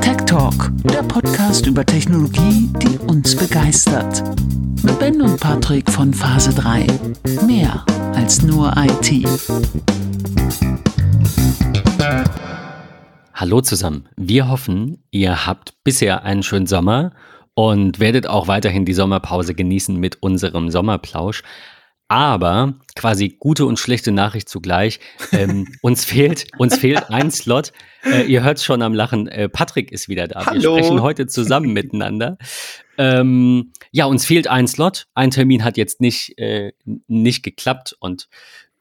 Tech Talk, der Podcast über Technologie, die uns begeistert. Mit Ben und Patrick von Phase 3. Mehr als nur IT. Hallo zusammen. Wir hoffen, ihr habt bisher einen schönen Sommer und werdet auch weiterhin die Sommerpause genießen mit unserem Sommerplausch. Aber quasi gute und schlechte Nachricht zugleich. Ähm, uns fehlt, uns fehlt ein Slot. Äh, ihr hört schon am Lachen. Äh, Patrick ist wieder da. Hallo. Wir sprechen heute zusammen miteinander. Ähm, ja, uns fehlt ein Slot. Ein Termin hat jetzt nicht, äh, nicht geklappt und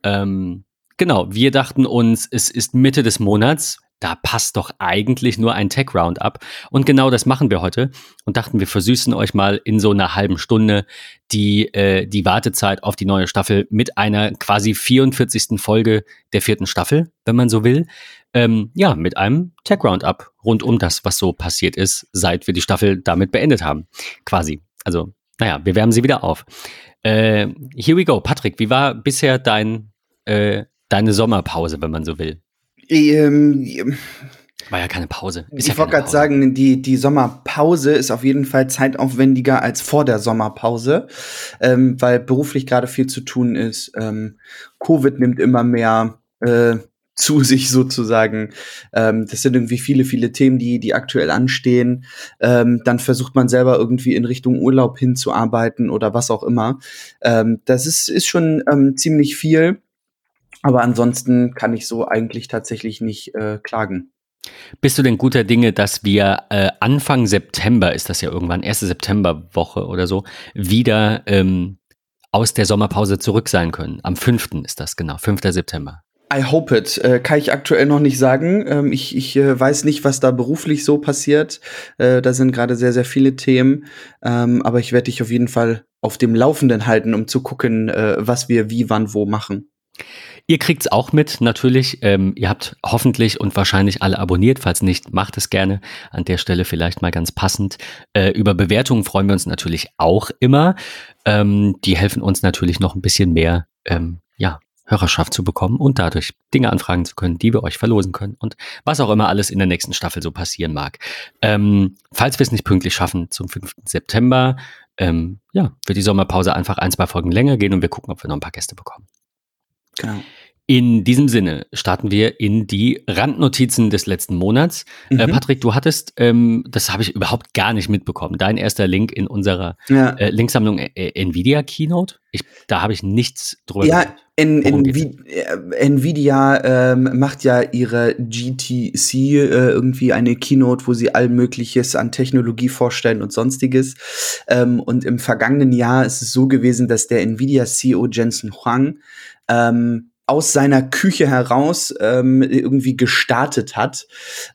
ähm, genau, wir dachten uns, es ist Mitte des Monats da passt doch eigentlich nur ein Tech Roundup. Und genau das machen wir heute und dachten, wir versüßen euch mal in so einer halben Stunde die, äh, die Wartezeit auf die neue Staffel mit einer quasi 44. Folge der vierten Staffel, wenn man so will. Ähm, ja, mit einem Tech Roundup rund um das, was so passiert ist, seit wir die Staffel damit beendet haben. Quasi. Also, naja, wir wärmen sie wieder auf. Äh, here we go. Patrick, wie war bisher dein, äh, deine Sommerpause, wenn man so will? Ähm, War ja keine Pause. Ist ich wollte gerade sagen, die, die Sommerpause ist auf jeden Fall zeitaufwendiger als vor der Sommerpause, ähm, weil beruflich gerade viel zu tun ist. Ähm, Covid nimmt immer mehr äh, zu sich sozusagen. Ähm, das sind irgendwie viele, viele Themen, die, die aktuell anstehen. Ähm, dann versucht man selber irgendwie in Richtung Urlaub hinzuarbeiten oder was auch immer. Ähm, das ist, ist schon ähm, ziemlich viel. Aber ansonsten kann ich so eigentlich tatsächlich nicht äh, klagen. Bist du denn guter Dinge, dass wir äh, Anfang September, ist das ja irgendwann, erste Septemberwoche oder so, wieder ähm, aus der Sommerpause zurück sein können? Am 5. ist das, genau, 5. September. I hope it. Äh, kann ich aktuell noch nicht sagen. Ähm, ich ich äh, weiß nicht, was da beruflich so passiert. Äh, da sind gerade sehr, sehr viele Themen. Ähm, aber ich werde dich auf jeden Fall auf dem Laufenden halten, um zu gucken, äh, was wir wie, wann, wo machen. Ihr kriegt's auch mit, natürlich. Ähm, ihr habt hoffentlich und wahrscheinlich alle abonniert. Falls nicht, macht es gerne. An der Stelle vielleicht mal ganz passend. Äh, über Bewertungen freuen wir uns natürlich auch immer. Ähm, die helfen uns natürlich noch ein bisschen mehr, ähm, ja, Hörerschaft zu bekommen und dadurch Dinge anfragen zu können, die wir euch verlosen können und was auch immer alles in der nächsten Staffel so passieren mag. Ähm, falls wir es nicht pünktlich schaffen zum 5. September, ähm, ja, wird die Sommerpause einfach ein, zwei Folgen länger gehen und wir gucken, ob wir noch ein paar Gäste bekommen. Genau. In diesem Sinne starten wir in die Randnotizen des letzten Monats. Äh, Mhm. Patrick, du hattest, ähm, das habe ich überhaupt gar nicht mitbekommen, dein erster Link in unserer Ja. äh, Linksammlung äh, äh, Nvidia Keynote. Ich, da habe ich nichts drüber Ja, gehört. in, in, äh, Nvidia ähm, macht ja ihre GTC äh, irgendwie eine Keynote, wo sie all Mögliches an Technologie vorstellen und sonstiges. Ähm, und im vergangenen Jahr ist es so gewesen, dass der Nvidia CEO Jensen Huang ähm, aus seiner Küche heraus ähm, irgendwie gestartet hat,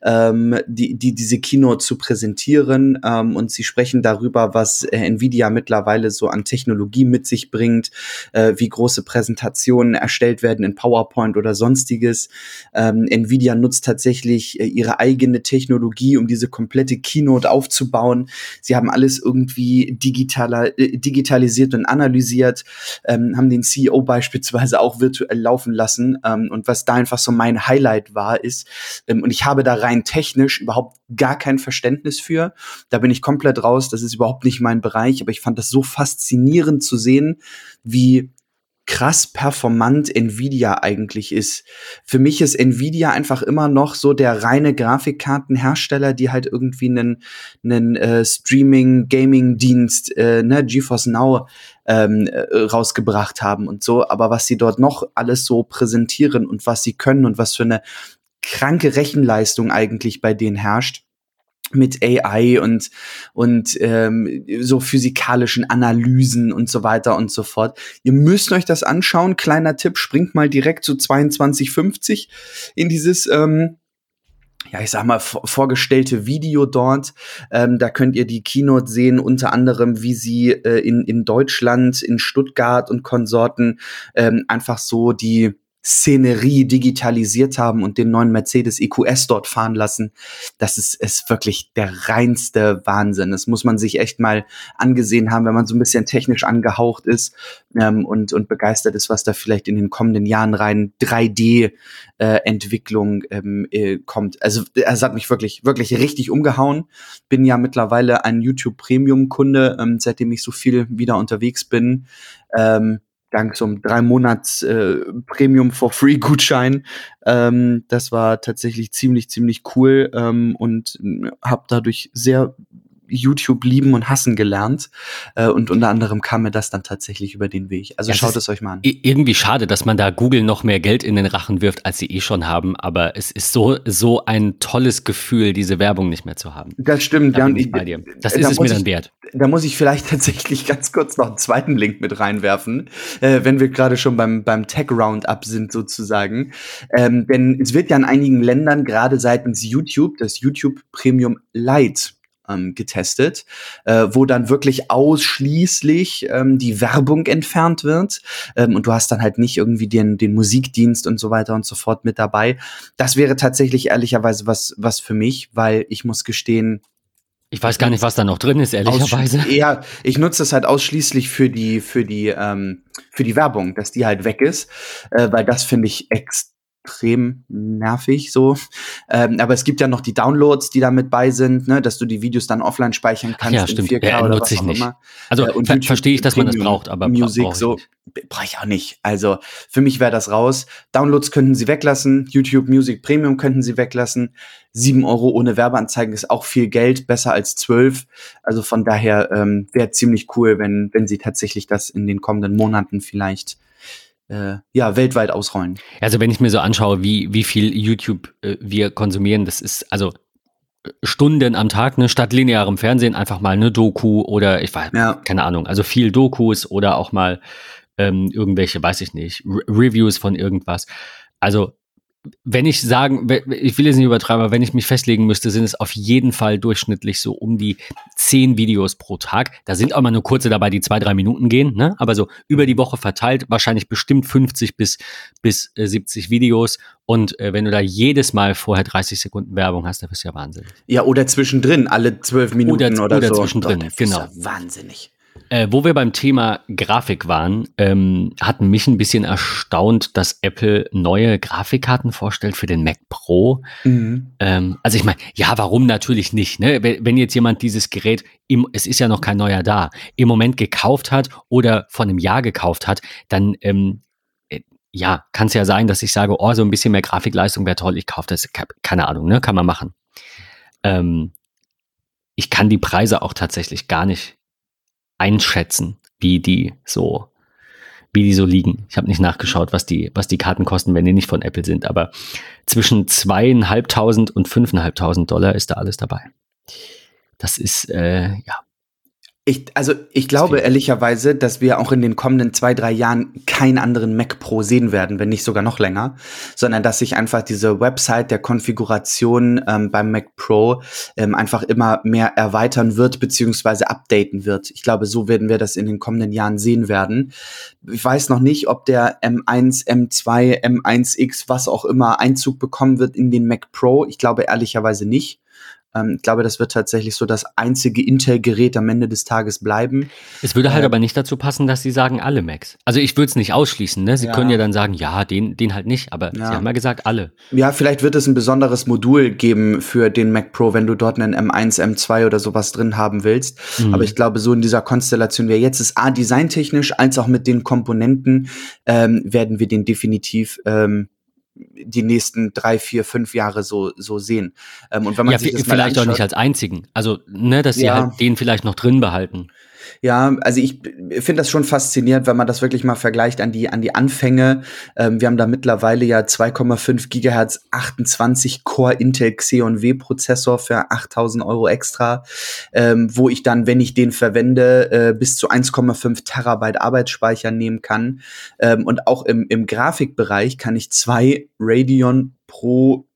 ähm, die, die diese Keynote zu präsentieren. Ähm, und sie sprechen darüber, was äh, Nvidia mittlerweile so an Technologie mit sich bringt, äh, wie große Präsentationen erstellt werden in PowerPoint oder sonstiges. Ähm, Nvidia nutzt tatsächlich äh, ihre eigene Technologie, um diese komplette Keynote aufzubauen. Sie haben alles irgendwie digitaler, äh, digitalisiert und analysiert, ähm, haben den CEO beispielsweise auch virtuell laufen lassen. Ähm, und was da einfach so mein Highlight war, ist, ähm, und ich habe da rein technisch überhaupt gar kein Verständnis für. Da bin ich komplett raus. Das ist überhaupt nicht mein Bereich. Aber ich fand das so faszinierend zu sehen, wie krass performant Nvidia eigentlich ist. Für mich ist Nvidia einfach immer noch so der reine Grafikkartenhersteller, die halt irgendwie einen, einen äh, Streaming-Gaming-Dienst, äh, ne, GeForce Now ähm, äh, rausgebracht haben und so. Aber was sie dort noch alles so präsentieren und was sie können und was für eine kranke Rechenleistung eigentlich bei denen herrscht mit AI und und ähm, so physikalischen Analysen und so weiter und so fort. Ihr müsst euch das anschauen. Kleiner Tipp: Springt mal direkt zu 2250 in dieses ähm, ja, ich sag mal, vor- vorgestellte Video dort. Ähm, da könnt ihr die Keynote sehen, unter anderem, wie sie äh, in, in Deutschland, in Stuttgart und Konsorten ähm, einfach so die Szenerie digitalisiert haben und den neuen Mercedes EQS dort fahren lassen. Das ist, ist wirklich der reinste Wahnsinn. Das muss man sich echt mal angesehen haben, wenn man so ein bisschen technisch angehaucht ist ähm, und, und begeistert ist, was da vielleicht in den kommenden Jahren rein 3D-Entwicklung äh, ähm, äh, kommt. Also es hat mich wirklich, wirklich richtig umgehauen. Bin ja mittlerweile ein YouTube Premium-Kunde, ähm, seitdem ich so viel wieder unterwegs bin. Ähm, dank so einem drei Monats äh, Premium for Free Gutschein. Ähm, das war tatsächlich ziemlich ziemlich cool ähm, und äh, habe dadurch sehr YouTube lieben und hassen gelernt. Äh, und unter anderem kam mir das dann tatsächlich über den Weg. Also ja, schaut es euch mal an. Irgendwie schade, dass man da Google noch mehr Geld in den Rachen wirft, als sie eh schon haben. Aber es ist so, so ein tolles Gefühl, diese Werbung nicht mehr zu haben. Das stimmt. Da ja, ich bei dir. Das ist da es mir dann wert. Da muss ich vielleicht tatsächlich ganz kurz noch einen zweiten Link mit reinwerfen, äh, wenn wir gerade schon beim, beim Tech Roundup sind sozusagen. Ähm, denn es wird ja in einigen Ländern gerade seitens YouTube das YouTube Premium Lite ähm, getestet, äh, wo dann wirklich ausschließlich ähm, die Werbung entfernt wird ähm, und du hast dann halt nicht irgendwie den, den Musikdienst und so weiter und so fort mit dabei. Das wäre tatsächlich ehrlicherweise was, was für mich, weil ich muss gestehen, ich weiß gar nicht, was da noch drin ist, ehrlicherweise. Ja, ich nutze das halt ausschließlich für die, für die, ähm, für die Werbung, dass die halt weg ist, äh, weil das finde ich extrem extrem nervig so. Ähm, aber es gibt ja noch die Downloads, die da mit bei sind, ne, dass du die Videos dann offline speichern kannst ja, stimmt. in 4K ja, oder was auch nicht. immer. Also äh, ver verstehe ich, dass man das braucht, aber Musik brauch so brauche ich auch nicht. Also für mich wäre das raus. Downloads könnten sie weglassen, YouTube Music Premium könnten sie weglassen. Sieben Euro ohne Werbeanzeigen ist auch viel Geld, besser als zwölf. Also von daher ähm, wäre ziemlich cool, wenn wenn sie tatsächlich das in den kommenden Monaten vielleicht äh, ja, weltweit ausrollen. Also wenn ich mir so anschaue, wie, wie viel YouTube äh, wir konsumieren, das ist also äh, Stunden am Tag, ne, statt linearem Fernsehen einfach mal eine Doku oder ich weiß, ja. keine Ahnung, also viel Dokus oder auch mal ähm, irgendwelche, weiß ich nicht, Re Reviews von irgendwas. Also wenn ich sagen, ich will jetzt nicht übertreiben, aber wenn ich mich festlegen müsste, sind es auf jeden Fall durchschnittlich so um die zehn Videos pro Tag. Da sind auch mal nur kurze dabei, die zwei, drei Minuten gehen, ne? aber so über die Woche verteilt wahrscheinlich bestimmt 50 bis, bis äh, 70 Videos. Und äh, wenn du da jedes Mal vorher 30 Sekunden Werbung hast, dann bist du ja wahnsinnig. Ja, oder zwischendrin, alle zwölf Minuten oder, oder, oder so. zwischendrin, Gott, genau. Ja wahnsinnig. Äh, wo wir beim Thema Grafik waren, ähm, hat mich ein bisschen erstaunt, dass Apple neue Grafikkarten vorstellt für den Mac Pro. Mhm. Ähm, also ich meine, ja, warum natürlich nicht? Ne? Wenn jetzt jemand dieses Gerät, im, es ist ja noch kein neuer da, im Moment gekauft hat oder vor einem Jahr gekauft hat, dann ähm, äh, ja, kann es ja sein, dass ich sage, oh, so ein bisschen mehr Grafikleistung wäre toll, ich kaufe das, keine Ahnung, ne, kann man machen. Ähm, ich kann die Preise auch tatsächlich gar nicht einschätzen, wie die so wie die so liegen. Ich habe nicht nachgeschaut, was die, was die Karten kosten, wenn die nicht von Apple sind, aber zwischen zweieinhalbtausend und fünfeinhalbtausend Dollar ist da alles dabei. Das ist, äh, ja, ich, also ich glaube ehrlicherweise, dass wir auch in den kommenden zwei, drei Jahren keinen anderen Mac Pro sehen werden, wenn nicht sogar noch länger, sondern dass sich einfach diese Website der Konfiguration ähm, beim Mac Pro ähm, einfach immer mehr erweitern wird beziehungsweise updaten wird. Ich glaube, so werden wir das in den kommenden Jahren sehen werden. Ich weiß noch nicht, ob der M1, M2, M1X, was auch immer Einzug bekommen wird in den Mac Pro. Ich glaube ehrlicherweise nicht. Ähm, ich glaube, das wird tatsächlich so das einzige Intel-Gerät am Ende des Tages bleiben. Es würde halt äh, aber nicht dazu passen, dass sie sagen alle Macs. Also ich würde es nicht ausschließen. Ne? Sie ja. können ja dann sagen, ja, den, den halt nicht, aber ja. sie haben ja gesagt alle. Ja, vielleicht wird es ein besonderes Modul geben für den Mac Pro, wenn du dort einen M1, M2 oder sowas drin haben willst. Mhm. Aber ich glaube, so in dieser Konstellation, wie jetzt ist, A, designtechnisch, als auch mit den Komponenten, ähm, werden wir den definitiv ähm, die nächsten drei, vier, fünf Jahre so, so sehen. Ähm, und wenn man ja, sich das vielleicht auch nicht als einzigen. Also, ne, dass sie ja. halt den vielleicht noch drin behalten. Ja, also ich finde das schon faszinierend, wenn man das wirklich mal vergleicht an die, an die Anfänge. Ähm, wir haben da mittlerweile ja 2,5 Gigahertz 28 Core Intel Xeon W Prozessor für 8000 Euro extra, ähm, wo ich dann, wenn ich den verwende, äh, bis zu 1,5 Terabyte Arbeitsspeicher nehmen kann. Ähm, und auch im, im Grafikbereich kann ich zwei Radeon Pro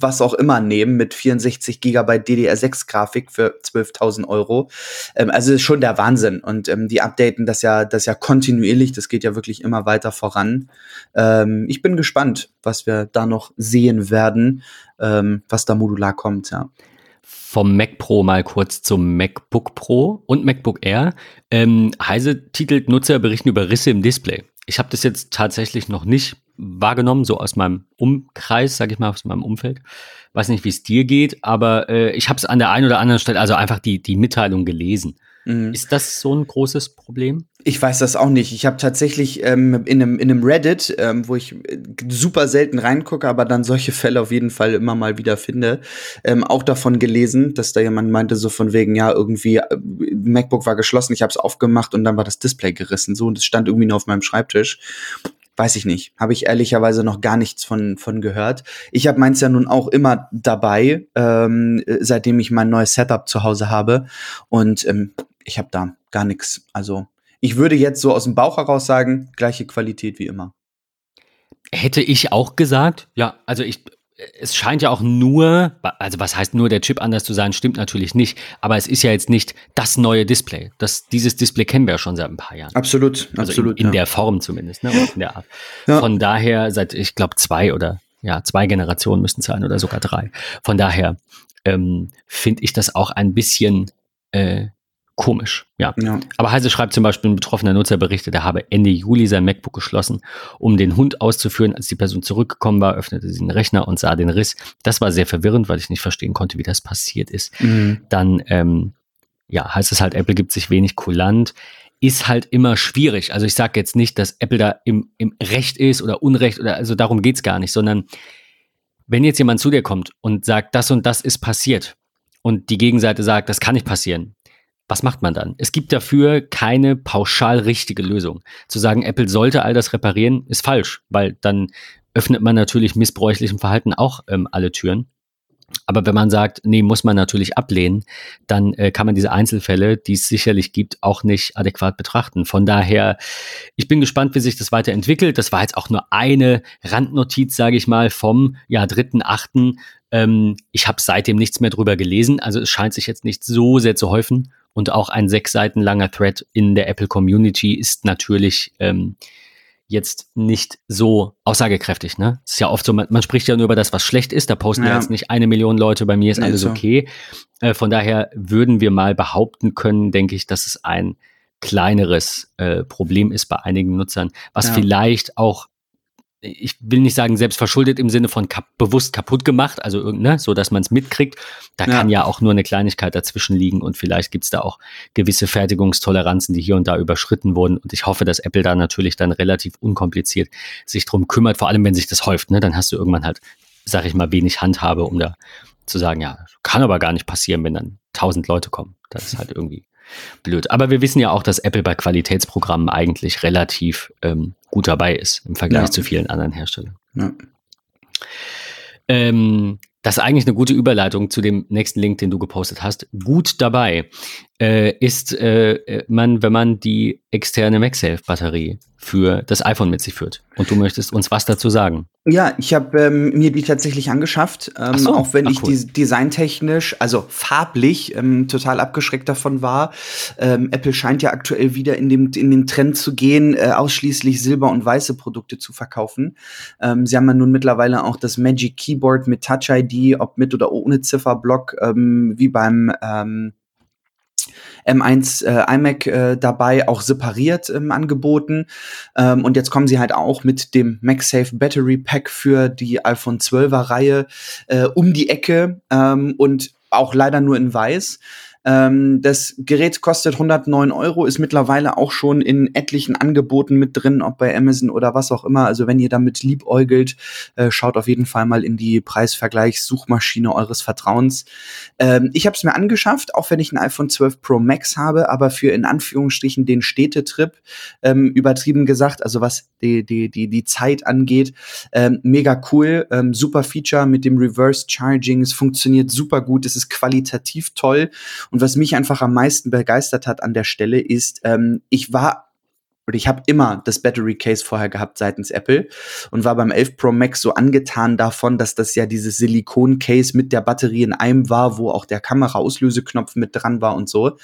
was auch immer nehmen mit 64 Gigabyte DDR6-Grafik für 12.000 Euro. Ähm, also ist schon der Wahnsinn. Und ähm, die updaten das ja, das ja kontinuierlich. Das geht ja wirklich immer weiter voran. Ähm, ich bin gespannt, was wir da noch sehen werden, ähm, was da modular kommt. Ja vom Mac Pro mal kurz zum MacBook Pro und MacBook Air. Ähm, Heise titelt Nutzer berichten über Risse im Display. Ich habe das jetzt tatsächlich noch nicht wahrgenommen, so aus meinem Umkreis, sage ich mal, aus meinem Umfeld. Weiß nicht, wie es dir geht, aber äh, ich habe es an der einen oder anderen Stelle, also einfach die, die Mitteilung gelesen. Mhm. Ist das so ein großes Problem? Ich weiß das auch nicht. Ich habe tatsächlich ähm, in, einem, in einem Reddit, ähm, wo ich äh, super selten reingucke, aber dann solche Fälle auf jeden Fall immer mal wieder finde, ähm, auch davon gelesen, dass da jemand meinte, so von wegen, ja, irgendwie, äh, MacBook war geschlossen, ich habe es aufgemacht und dann war das Display gerissen. So, und es stand irgendwie nur auf meinem Schreibtisch. Weiß ich nicht. Habe ich ehrlicherweise noch gar nichts von, von gehört. Ich habe meins ja nun auch immer dabei, ähm, seitdem ich mein neues Setup zu Hause habe. Und ähm, ich habe da gar nichts. Also ich würde jetzt so aus dem Bauch heraus sagen, gleiche Qualität wie immer. Hätte ich auch gesagt, ja, also ich, es scheint ja auch nur, also was heißt nur der Chip anders zu sein, stimmt natürlich nicht, aber es ist ja jetzt nicht das neue Display. Das, dieses Display kennen wir ja schon seit ein paar Jahren. Absolut, also absolut. In, in ja. der Form zumindest, ne? in der Art. Ja. Von daher, seit, ich glaube, zwei oder ja, zwei Generationen müssten es sein oder sogar drei. Von daher ähm, finde ich das auch ein bisschen äh, Komisch, ja. ja. Aber Heise schreibt zum Beispiel, ein betroffener Nutzer berichtet, er habe Ende Juli sein MacBook geschlossen, um den Hund auszuführen. Als die Person zurückgekommen war, öffnete sie den Rechner und sah den Riss. Das war sehr verwirrend, weil ich nicht verstehen konnte, wie das passiert ist. Mhm. Dann, ähm, ja, heißt es halt, Apple gibt sich wenig kulant. Ist halt immer schwierig. Also ich sage jetzt nicht, dass Apple da im, im Recht ist oder Unrecht oder also darum geht's gar nicht, sondern wenn jetzt jemand zu dir kommt und sagt, das und das ist passiert und die Gegenseite sagt, das kann nicht passieren, was macht man dann? Es gibt dafür keine pauschal richtige Lösung. Zu sagen, Apple sollte all das reparieren, ist falsch, weil dann öffnet man natürlich missbräuchlichem Verhalten auch ähm, alle Türen. Aber wenn man sagt, nee, muss man natürlich ablehnen, dann äh, kann man diese Einzelfälle, die es sicherlich gibt, auch nicht adäquat betrachten. Von daher, ich bin gespannt, wie sich das weiterentwickelt. Das war jetzt auch nur eine Randnotiz, sage ich mal, vom ja, dritten, achten. Ähm, ich habe seitdem nichts mehr drüber gelesen. Also es scheint sich jetzt nicht so sehr zu häufen. Und auch ein sechs Seiten langer Thread in der Apple Community ist natürlich ähm, jetzt nicht so aussagekräftig. Ne? Es ist ja oft so, man, man, spricht ja nur über das, was schlecht ist. Da posten ja, jetzt nicht eine Million Leute, bei mir ist nee, alles so. okay. Äh, von daher würden wir mal behaupten können, denke ich, dass es ein kleineres äh, Problem ist bei einigen Nutzern, was ja. vielleicht auch ich will nicht sagen selbst verschuldet im Sinne von kap bewusst kaputt gemacht, also ne, so dass man es mitkriegt. Da ja. kann ja auch nur eine Kleinigkeit dazwischen liegen und vielleicht gibt's da auch gewisse Fertigungstoleranzen, die hier und da überschritten wurden. Und ich hoffe, dass Apple da natürlich dann relativ unkompliziert sich drum kümmert, vor allem wenn sich das häuft. Ne? Dann hast du irgendwann halt, sag ich mal, wenig Handhabe, um da zu sagen, ja, kann aber gar nicht passieren, wenn dann tausend Leute kommen. Das ist halt irgendwie blöd. Aber wir wissen ja auch, dass Apple bei Qualitätsprogrammen eigentlich relativ ähm, gut dabei ist im Vergleich ja. zu vielen anderen Herstellern. Ja. Ähm, das ist eigentlich eine gute Überleitung zu dem nächsten Link, den du gepostet hast. Gut dabei äh, ist äh, man, wenn man die externe MagSafe-Batterie für das iPhone mit sich führt. Und du möchtest uns was dazu sagen? Ja, ich habe ähm, mir die tatsächlich angeschafft, ähm, so. auch wenn Ach, ich cool. die, designtechnisch, also farblich, ähm, total abgeschreckt davon war. Ähm, Apple scheint ja aktuell wieder in, dem, in den Trend zu gehen, äh, ausschließlich silber- und weiße Produkte zu verkaufen. Ähm, sie haben ja nun mittlerweile auch das Magic Keyboard mit Touch ID, ob mit oder ohne Zifferblock, ähm, wie beim M1 äh, iMac äh, dabei, auch separiert ähm, angeboten. Ähm, und jetzt kommen sie halt auch mit dem MagSafe Battery Pack für die iPhone 12er Reihe äh, um die Ecke ähm, und auch leider nur in weiß. Ähm, das Gerät kostet 109 Euro, ist mittlerweile auch schon in etlichen Angeboten mit drin, ob bei Amazon oder was auch immer. Also wenn ihr damit liebäugelt, äh, schaut auf jeden Fall mal in die Preisvergleichssuchmaschine eures Vertrauens. Ähm, ich habe es mir angeschafft, auch wenn ich ein iPhone 12 Pro Max habe, aber für in Anführungsstrichen den Städtetrip, ähm, übertrieben gesagt, also was die, die, die, die Zeit angeht, ähm, mega cool, ähm, super Feature mit dem Reverse Charging, es funktioniert super gut, es ist qualitativ toll und was mich einfach am meisten begeistert hat an der Stelle ist, ähm, ich war Und ich habe immer das Battery Case vorher gehabt seitens Apple und war beim 11 Pro Max so angetan davon, dass das ja dieses Silikon-Case mit der Batterie in einem war, wo auch der Kamera-Auslöseknopf mit dran war und so.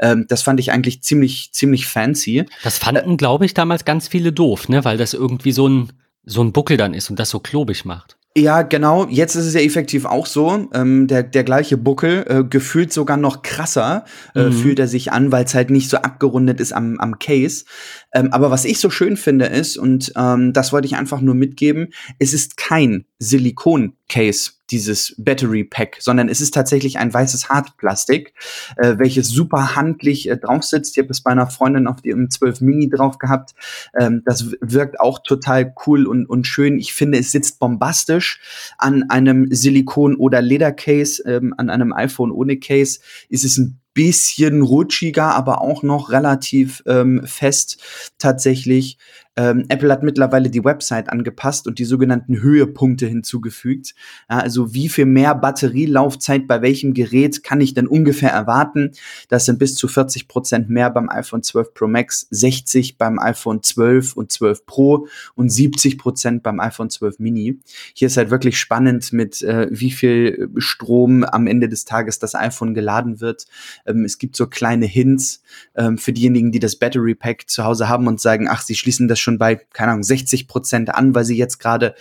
Ähm, das fand ich eigentlich ziemlich, ziemlich fancy. Das fanden, glaube ich, damals ganz viele doof, ne? weil das irgendwie so ein, so ein Buckel dann ist und das so klobig macht. Ja, genau. Jetzt ist es ja effektiv auch so. Ähm, der, der gleiche Buckel, äh, gefühlt sogar noch krasser, äh, mhm. fühlt er sich an, weil es halt nicht so abgerundet ist am, am Case. Ähm, aber was ich so schön finde ist, und ähm, das wollte ich einfach nur mitgeben, es ist kein Silikon-Case, dieses Battery Pack, sondern es ist tatsächlich ein weißes Hartplastik, äh, welches super handlich äh, drauf sitzt. Ich habe es bei einer Freundin auf dem 12 Mini drauf gehabt. Ähm, das wirkt auch total cool und, und schön. Ich finde, es sitzt bombastisch an einem Silikon- oder Ledercase, ähm, an einem iPhone ohne Case. Ist es ein bisschen rutschiger, aber auch noch relativ ähm, fest tatsächlich. Ähm, Apple hat mittlerweile die Website angepasst und die sogenannten Höhepunkte hinzugefügt. Ja, also wie viel mehr Batterielaufzeit bei welchem Gerät kann ich denn ungefähr erwarten? Das sind bis zu 40 Prozent mehr beim iPhone 12 Pro Max, 60 beim iPhone 12 und 12 Pro und 70 Prozent beim iPhone 12 Mini. Hier ist halt wirklich spannend mit äh, wie viel Strom am Ende des Tages das iPhone geladen wird. Ähm, es gibt so kleine Hints ähm, für diejenigen, die das Battery Pack zu Hause haben und sagen, ach, sie schließen das schon schon bei, keine Ahnung, 60 Prozent an, weil sie jetzt gerade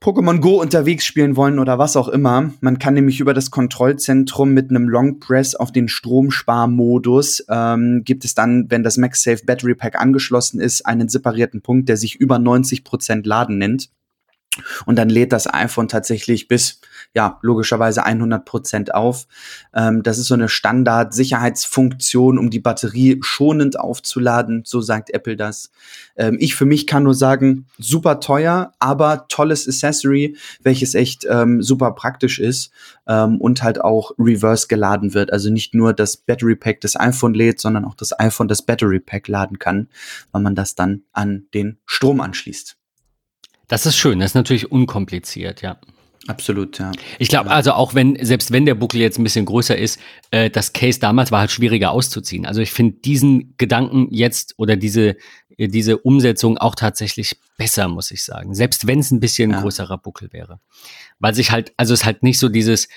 Pokémon Go unterwegs spielen wollen oder was auch immer. Man kann nämlich über das Kontrollzentrum mit einem Long Press auf den Stromsparmodus ähm, gibt es dann, wenn das MagSafe Battery Pack angeschlossen ist, einen separierten Punkt, der sich über 90 Prozent Laden nennt. Und dann lädt das iPhone tatsächlich bis, ja, logischerweise 100 Prozent auf. Ähm, das ist so eine Standard-Sicherheitsfunktion, um die Batterie schonend aufzuladen. So sagt Apple das. Ähm, ich für mich kann nur sagen, super teuer, aber tolles Accessory, welches echt ähm, super praktisch ist ähm, und halt auch reverse geladen wird. Also nicht nur das Battery Pack des iPhone lädt, sondern auch das iPhone das Battery Pack laden kann, weil man das dann an den Strom anschließt. Das ist schön, das ist natürlich unkompliziert, ja. Absolut, ja. Ich glaube, also auch wenn, selbst wenn der Buckel jetzt ein bisschen größer ist, äh, das Case damals war halt schwieriger auszuziehen. Also ich finde diesen Gedanken jetzt oder diese, äh, diese Umsetzung auch tatsächlich besser, muss ich sagen. Selbst wenn es ein bisschen ja. größerer Buckel wäre. Weil sich halt, also es ist halt nicht so dieses,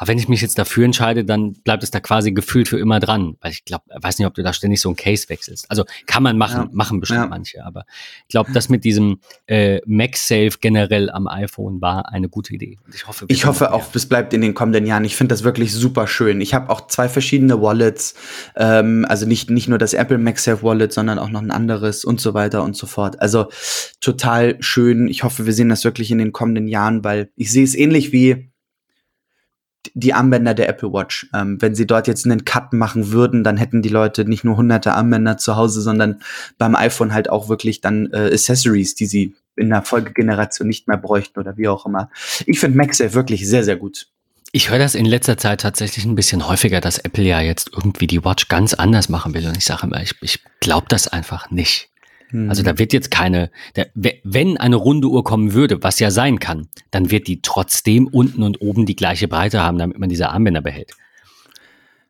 aber wenn ich mich jetzt dafür entscheide, dann bleibt es da quasi gefühlt für immer dran. Weil ich glaube, weiß nicht, ob du da ständig so ein Case wechselst. Also kann man machen, ja. machen bestimmt ja. manche. Aber ich glaube, das mit diesem äh, MagSafe generell am iPhone war eine gute Idee. Ich hoffe, ich hoffe auch, es bleibt in den kommenden Jahren. Ich finde das wirklich super schön. Ich habe auch zwei verschiedene Wallets. Ähm, also nicht, nicht nur das Apple MagSafe Wallet, sondern auch noch ein anderes und so weiter und so fort. Also total schön. Ich hoffe, wir sehen das wirklich in den kommenden Jahren, weil ich sehe es ähnlich wie die Armbänder der Apple Watch. Ähm, wenn sie dort jetzt einen Cut machen würden, dann hätten die Leute nicht nur hunderte Armbänder zu Hause, sondern beim iPhone halt auch wirklich dann äh, Accessories, die sie in der Folgegeneration nicht mehr bräuchten oder wie auch immer. Ich finde MagSafe wirklich sehr, sehr gut. Ich höre das in letzter Zeit tatsächlich ein bisschen häufiger, dass Apple ja jetzt irgendwie die Watch ganz anders machen will. Und ich sage immer, ich, ich glaube das einfach nicht. Also da mhm. wird jetzt keine, der, wenn eine runde Uhr kommen würde, was ja sein kann, dann wird die trotzdem unten und oben die gleiche Breite haben, damit man diese Armbänder behält.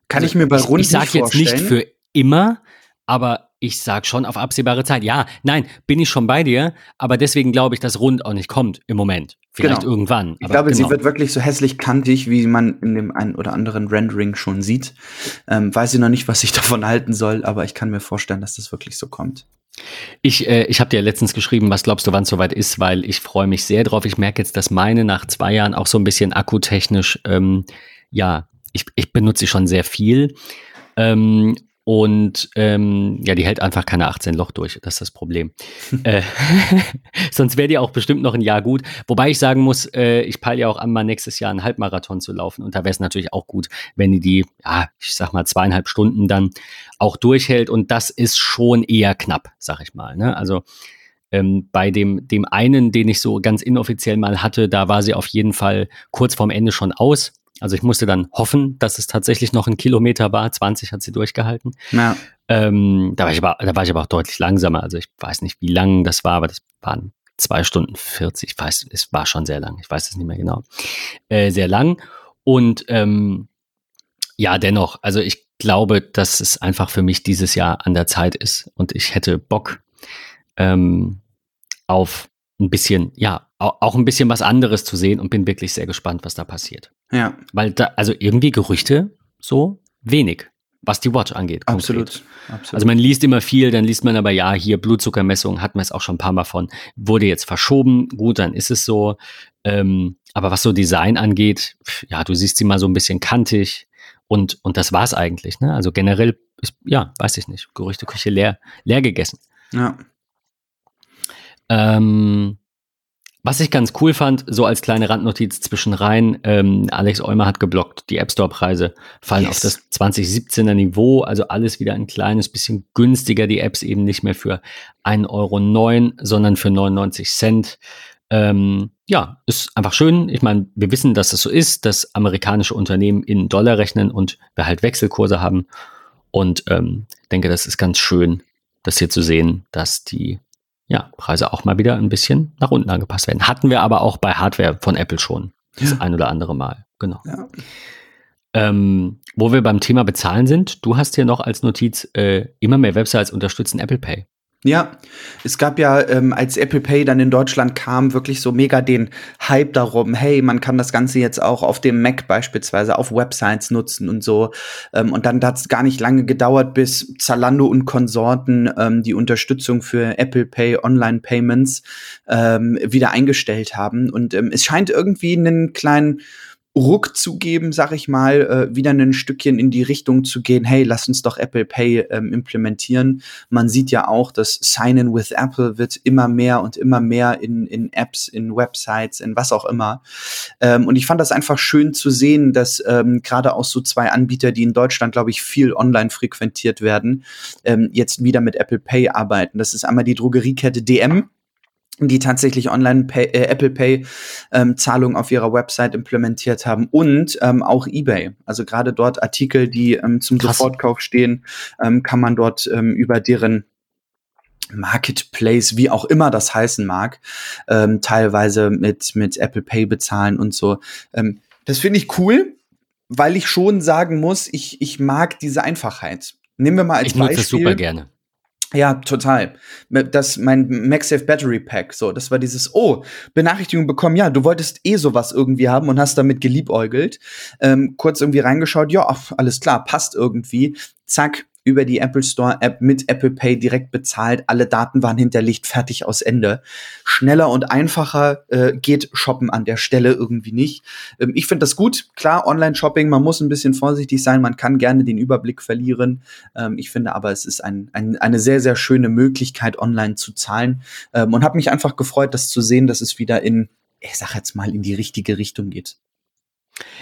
Kann also ich mir bei runden Ich, ich sage jetzt nicht für immer, aber ich sag schon auf absehbare Zeit. Ja, nein, bin ich schon bei dir, aber deswegen glaube ich, dass rund auch nicht kommt im Moment. Vielleicht genau. irgendwann. ich glaube, genau. sie wird wirklich so hässlich kantig, wie man in dem einen oder anderen Rendering schon sieht. Ähm, weiß ich noch nicht, was ich davon halten soll, aber ich kann mir vorstellen, dass das wirklich so kommt. Ich, äh, ich habe dir letztens geschrieben, was glaubst du, wann es soweit ist, weil ich freue mich sehr drauf. Ich merke jetzt, dass meine nach zwei Jahren auch so ein bisschen akkutechnisch, ähm, ja, ich, ich benutze sie schon sehr viel. Ähm, und ähm, ja, die hält einfach keine 18 Loch durch. Das ist das Problem. äh, sonst wäre die auch bestimmt noch ein Jahr gut. Wobei ich sagen muss, äh, ich peile ja auch an, mal nächstes Jahr einen Halbmarathon zu laufen. Und da wäre es natürlich auch gut, wenn die die, ja, ich sag mal, zweieinhalb Stunden dann auch durchhält. Und das ist schon eher knapp, sag ich mal. Ne? Also ähm, bei dem, dem einen, den ich so ganz inoffiziell mal hatte, da war sie auf jeden Fall kurz vorm Ende schon aus. Also ich musste dann hoffen, dass es tatsächlich noch ein Kilometer war. 20 hat sie durchgehalten. Ja. Ähm, da, war ich aber, da war ich aber auch deutlich langsamer. Also ich weiß nicht, wie lang das war, aber das waren zwei Stunden 40. Ich weiß, es war schon sehr lang. Ich weiß es nicht mehr genau. Äh, sehr lang. Und ähm, ja, dennoch, also ich glaube, dass es einfach für mich dieses Jahr an der Zeit ist und ich hätte Bock ähm, auf ein bisschen, ja, auch ein bisschen was anderes zu sehen und bin wirklich sehr gespannt, was da passiert. Ja. Weil da, also irgendwie Gerüchte so wenig, was die Watch angeht. Absolut, absolut. Also man liest immer viel, dann liest man aber, ja, hier Blutzuckermessung, hatten wir es auch schon ein paar Mal von, wurde jetzt verschoben, gut, dann ist es so. Ähm, aber was so Design angeht, ja, du siehst sie mal so ein bisschen kantig und, und das war's eigentlich. Ne? Also generell ist, ja, weiß ich nicht, Gerüchteküche leer, leer gegessen. Ja. Ähm, was ich ganz cool fand, so als kleine Randnotiz zwischen rein, ähm, Alex Eumer hat geblockt, die App Store-Preise fallen yes. auf das 2017er Niveau, also alles wieder ein kleines bisschen günstiger, die Apps eben nicht mehr für 1,09 Euro, sondern für 99 Cent. Ähm, ja, ist einfach schön. Ich meine, wir wissen, dass das so ist, dass amerikanische Unternehmen in Dollar rechnen und wir halt Wechselkurse haben. Und ähm, denke, das ist ganz schön, das hier zu sehen, dass die ja, Preise auch mal wieder ein bisschen nach unten angepasst werden. Hatten wir aber auch bei Hardware von Apple schon. Das ja. ein oder andere Mal. Genau. Ja. Ähm, wo wir beim Thema Bezahlen sind, du hast hier noch als Notiz, äh, immer mehr Websites unterstützen Apple Pay. Ja, es gab ja, ähm, als Apple Pay dann in Deutschland kam, wirklich so mega den Hype darum, hey, man kann das Ganze jetzt auch auf dem Mac beispielsweise auf Websites nutzen und so. Ähm, und dann hat es gar nicht lange gedauert, bis Zalando und Konsorten ähm, die Unterstützung für Apple Pay Online Payments ähm, wieder eingestellt haben. Und ähm, es scheint irgendwie einen kleinen Ruck zu geben, sag ich mal, äh, wieder ein Stückchen in die Richtung zu gehen, hey, lass uns doch Apple Pay ähm, implementieren. Man sieht ja auch, dass Sign-in with Apple wird immer mehr und immer mehr in, in Apps, in Websites, in was auch immer. Ähm, und ich fand das einfach schön zu sehen, dass ähm, gerade auch so zwei Anbieter, die in Deutschland, glaube ich, viel online frequentiert werden, ähm, jetzt wieder mit Apple Pay arbeiten. Das ist einmal die Drogeriekette DM die tatsächlich online Pay, äh, Apple Pay ähm, Zahlungen auf ihrer Website implementiert haben und ähm, auch eBay. Also gerade dort Artikel, die ähm, zum Krass. Sofortkauf stehen, ähm, kann man dort ähm, über deren Marketplace, wie auch immer das heißen mag, ähm, teilweise mit mit Apple Pay bezahlen und so. Ähm, das finde ich cool, weil ich schon sagen muss, ich ich mag diese Einfachheit. Nehmen wir mal als ich Beispiel. Ich nutze es super gerne. Ja, total. Das mein MagSafe Battery Pack, so, das war dieses oh, Benachrichtigung bekommen, ja, du wolltest eh sowas irgendwie haben und hast damit geliebäugelt. Ähm, kurz irgendwie reingeschaut, ja, alles klar, passt irgendwie. Zack, über die Apple Store App mit Apple Pay direkt bezahlt. Alle Daten waren hinterlegt, fertig aus Ende. Schneller und einfacher äh, geht Shoppen an der Stelle irgendwie nicht. Ähm, ich finde das gut. Klar, Online-Shopping, man muss ein bisschen vorsichtig sein, man kann gerne den Überblick verlieren. Ähm, ich finde aber, es ist ein, ein, eine sehr, sehr schöne Möglichkeit, online zu zahlen. Ähm, und habe mich einfach gefreut, das zu sehen, dass es wieder in, ich sag jetzt mal, in die richtige Richtung geht.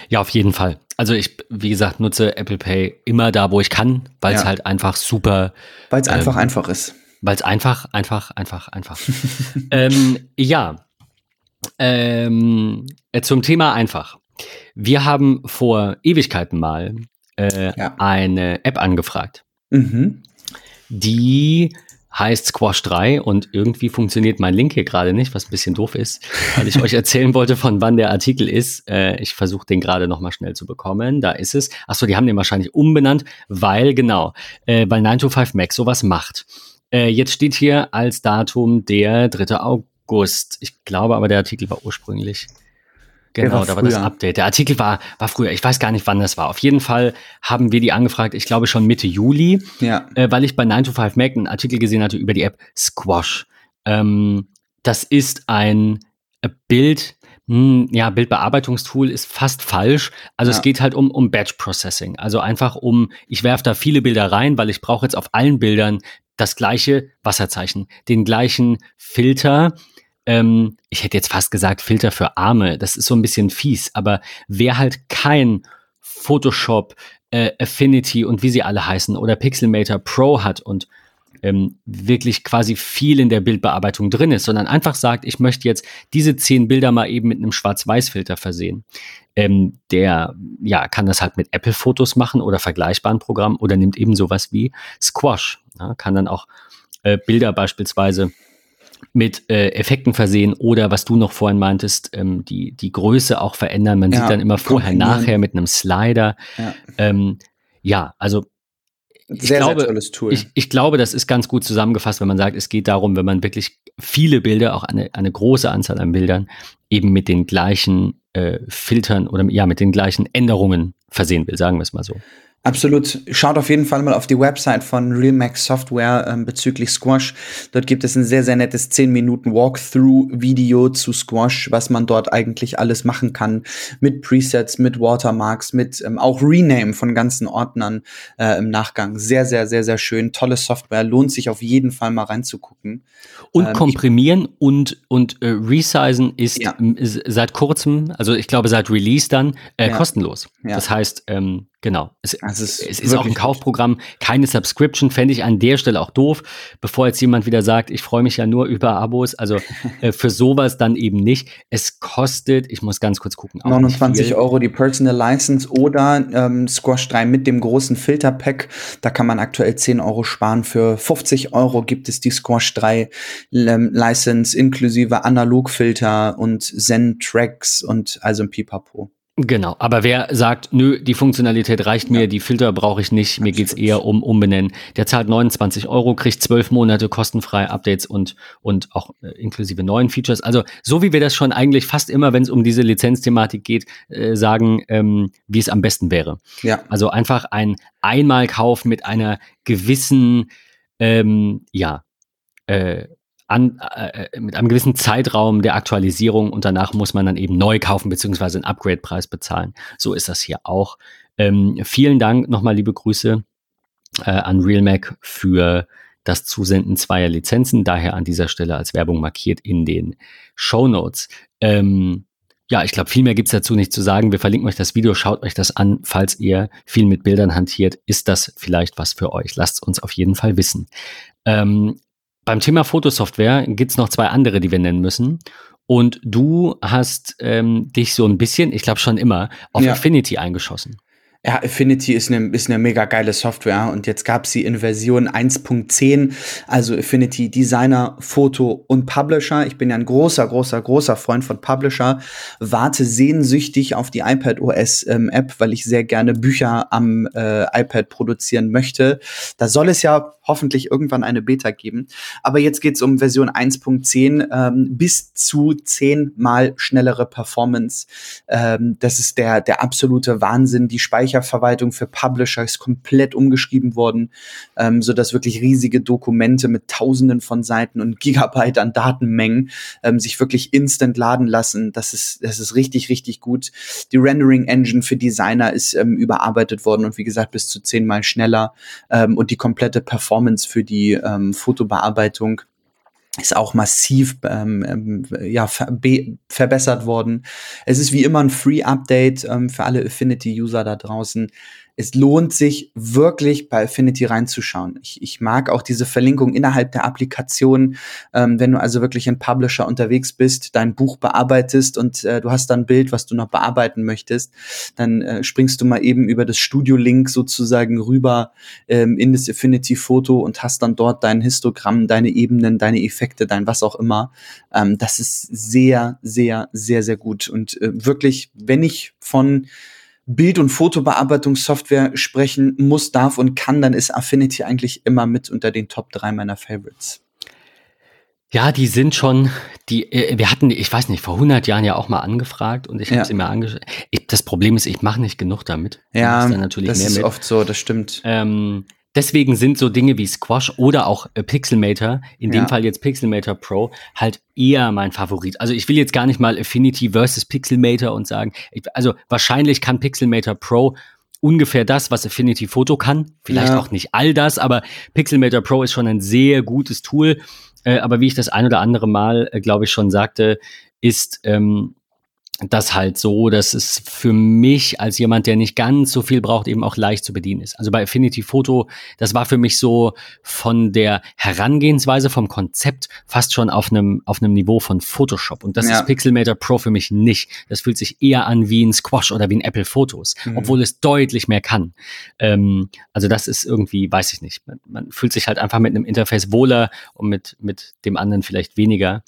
Ja, auf jeden Fall. Also ich, wie gesagt, nutze Apple Pay immer da, wo ich kann, weil es ja. halt einfach super. Weil es ähm, einfach einfach ist. Weil es einfach, einfach, einfach, einfach. ähm, ja. Ähm, äh, zum Thema einfach. Wir haben vor Ewigkeiten mal äh, ja. eine App angefragt, mhm. die heißt Squash 3 und irgendwie funktioniert mein Link hier gerade nicht, was ein bisschen doof ist, weil ich euch erzählen wollte, von wann der Artikel ist. Äh, ich versuche den gerade noch mal schnell zu bekommen. Da ist es. Achso, die haben den wahrscheinlich umbenannt, weil genau, äh, weil 9to5 Mac sowas macht. Äh, jetzt steht hier als Datum der 3. August. Ich glaube aber, der Artikel war ursprünglich Genau, da war das Update. Der Artikel war, war früher, ich weiß gar nicht, wann das war. Auf jeden Fall haben wir die angefragt, ich glaube schon Mitte Juli, ja. äh, weil ich bei 9 to 5 Mac einen Artikel gesehen hatte über die App Squash. Ähm, das ist ein äh, Bild, hm, ja, Bildbearbeitungstool ist fast falsch. Also ja. es geht halt um, um Batch Processing. Also einfach um, ich werfe da viele Bilder rein, weil ich brauche jetzt auf allen Bildern das gleiche Wasserzeichen, den gleichen Filter, ähm, ich hätte jetzt fast gesagt Filter für Arme, das ist so ein bisschen fies, aber wer halt kein Photoshop, äh, Affinity und wie sie alle heißen oder Pixelmator Pro hat und ähm, wirklich quasi viel in der Bildbearbeitung drin ist, sondern einfach sagt, ich möchte jetzt diese zehn Bilder mal eben mit einem Schwarz-Weiß-Filter versehen. Ähm, der ja, kann das halt mit Apple-Fotos machen oder vergleichbaren Programmen oder nimmt eben sowas wie Squash. Ja, kann dann auch äh, Bilder beispielsweise mit äh, Effekten versehen oder was du noch vorhin meintest, ähm, die, die Größe auch verändern. Man ja, sieht dann immer vorher, nachher mit einem Slider. Ja. Ähm, ja, also ich sehr, glaube, sehr. Ich, ich, glaube, das ist ganz gut zusammengefasst, wenn man sagt, es geht darum, wenn man wirklich viele Bilder, auch eine, eine große Anzahl an Bildern, eben mit den gleichen äh, Filtern oder ja, mit den gleichen Änderungen versehen will, sagen wir es mal so. Absolut. Schaut auf jeden Fall mal auf die Website von RealMax Software ähm, bezüglich Squash. Dort gibt es ein sehr, sehr nettes 10 Minuten Walkthrough-Video zu Squash, was man dort eigentlich alles machen kann. Mit Presets, mit Watermarks, mit ähm, auch Rename von ganzen Ordnern äh, im Nachgang. Sehr, sehr, sehr, sehr schön. Tolle Software. Lohnt sich auf jeden Fall mal reinzugucken. Und ähm, komprimieren und, und äh, resizen ist ja. seit kurzem, also ich glaube seit Release dann, äh, ja. kostenlos. Ja. Das heißt, ähm, Genau. Es, also es, es ist auch ein Kaufprogramm, keine Subscription, fände ich an der Stelle auch doof, bevor jetzt jemand wieder sagt, ich freue mich ja nur über Abos. Also äh, für sowas dann eben nicht. Es kostet, ich muss ganz kurz gucken. 29 Euro die Personal License oder ähm, Squash 3 mit dem großen Filterpack. Da kann man aktuell 10 Euro sparen. Für 50 Euro gibt es die Squash 3 ähm, License inklusive Analogfilter und Zen-Tracks und also ein Pipapo. Genau, aber wer sagt, nö, die Funktionalität reicht mir, ja. die Filter brauche ich nicht, mir geht's eher um Umbenennen, der zahlt 29 Euro, kriegt zwölf Monate kostenfrei Updates und, und auch äh, inklusive neuen Features. Also so wie wir das schon eigentlich fast immer, wenn es um diese Lizenzthematik geht, äh, sagen, ähm, wie es am besten wäre. Ja. Also einfach ein Einmalkauf mit einer gewissen, ähm, ja, äh, an, äh, äh, mit einem gewissen Zeitraum der Aktualisierung und danach muss man dann eben neu kaufen beziehungsweise einen Upgrade-Preis bezahlen. So ist das hier auch. Ähm, vielen Dank nochmal, liebe Grüße äh, an RealMac für das Zusenden zweier Lizenzen, daher an dieser Stelle als Werbung markiert in den Show Notes. Ähm, ja, ich glaube, viel mehr gibt's dazu nicht zu sagen. Wir verlinken euch das Video, schaut euch das an. Falls ihr viel mit Bildern hantiert, ist das vielleicht was für euch. Lasst uns auf jeden Fall wissen. Ähm, beim Thema Fotosoftware gibt es noch zwei andere, die wir nennen müssen. Und du hast ähm, dich so ein bisschen, ich glaube schon immer, auf ja. Affinity eingeschossen. Ja, Affinity ist eine, ist eine mega geile Software und jetzt gab sie in Version 1.10, also Affinity Designer, Foto und Publisher. Ich bin ja ein großer, großer, großer Freund von Publisher, warte sehnsüchtig auf die iPad OS ähm, App, weil ich sehr gerne Bücher am äh, iPad produzieren möchte. Da soll es ja hoffentlich irgendwann eine Beta geben. Aber jetzt geht's um Version 1.10 ähm, bis zu zehnmal schnellere Performance. Ähm, das ist der, der absolute Wahnsinn. Die Speicherverwaltung für Publisher ist komplett umgeschrieben worden, ähm, sodass wirklich riesige Dokumente mit Tausenden von Seiten und Gigabyte an Datenmengen ähm, sich wirklich instant laden lassen. Das ist, das ist richtig, richtig gut. Die Rendering Engine für Designer ist ähm, überarbeitet worden und wie gesagt bis zu zehnmal schneller ähm, und die komplette Performance für die ähm, Fotobearbeitung ist auch massiv ähm, ähm ja, ver verbessert worden. Es ist wie immer ein Free-Update ähm, für alle Affinity-User da draußen es lohnt sich wirklich bei Affinity reinzuschauen. Ich, ich mag auch diese Verlinkung innerhalb der Applikation, ähm, wenn du also wirklich ein Publisher unterwegs bist, dein Buch bearbeitest und äh, du hast dann ein Bild, was du noch bearbeiten möchtest, dann äh, springst du mal eben über das Studio-Link sozusagen rüber ähm, in das Affinity-Foto und hast dann dort dein Histogramm, deine Ebenen, deine Effekte, dein was auch immer. Ähm, das ist sehr, sehr, sehr, sehr gut und äh, wirklich, wenn ich von Bild- und Fotobearbeitungssoftware sprechen muss, darf und kann, dann ist Affinity eigentlich immer mit unter den Top 3 meiner Favorites. Ja, die sind schon, die, äh, wir hatten, ich weiß nicht, vor 100 Jahren ja auch mal angefragt und ich habe ja. sie mir angeschaut. Das Problem ist, ich mache nicht genug damit. Ja, das ist oft so, das stimmt. Ähm, deswegen sind so Dinge wie Squash oder auch äh, Pixelmator, in dem Fall jetzt Pixelmator Pro, halt eher mein Favorit. Also ich will jetzt gar nicht mal Affinity versus Pixelmator und sagen, ich, also wahrscheinlich kann Pixelmator Pro ungefähr das, was Affinity Photo kann. Vielleicht ja. auch nicht all das, aber Pixelmator Pro ist schon ein sehr gutes Tool. Äh, aber wie ich das ein oder andere Mal, äh, glaube ich, schon sagte, ist ähm, das halt so, dass es für mich als jemand, der nicht ganz so viel braucht, eben auch leicht zu bedienen ist. Also bei Affinity Photo, das war für mich so von der Herangehensweise, vom Konzept fast schon auf einem, auf einem Niveau von Photoshop. Und das ja. ist Pixelmator Pro für mich nicht. Das fühlt sich eher an wie ein Squash oder wie ein Apple Photos, mhm. obwohl es deutlich mehr kann. Ähm, also das ist irgendwie, weiß ich nicht. Man, man fühlt sich halt einfach mit einem Interface wohler und mit, mit dem anderen vielleicht weniger.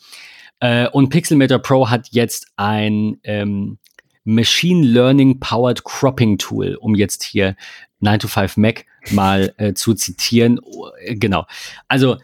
Äh, und Pixelmator Pro hat jetzt ein ähm, Machine Learning Powered Cropping Tool, um jetzt hier 9 to 5 Mac mal äh, zu zitieren. Oh, äh, genau. Also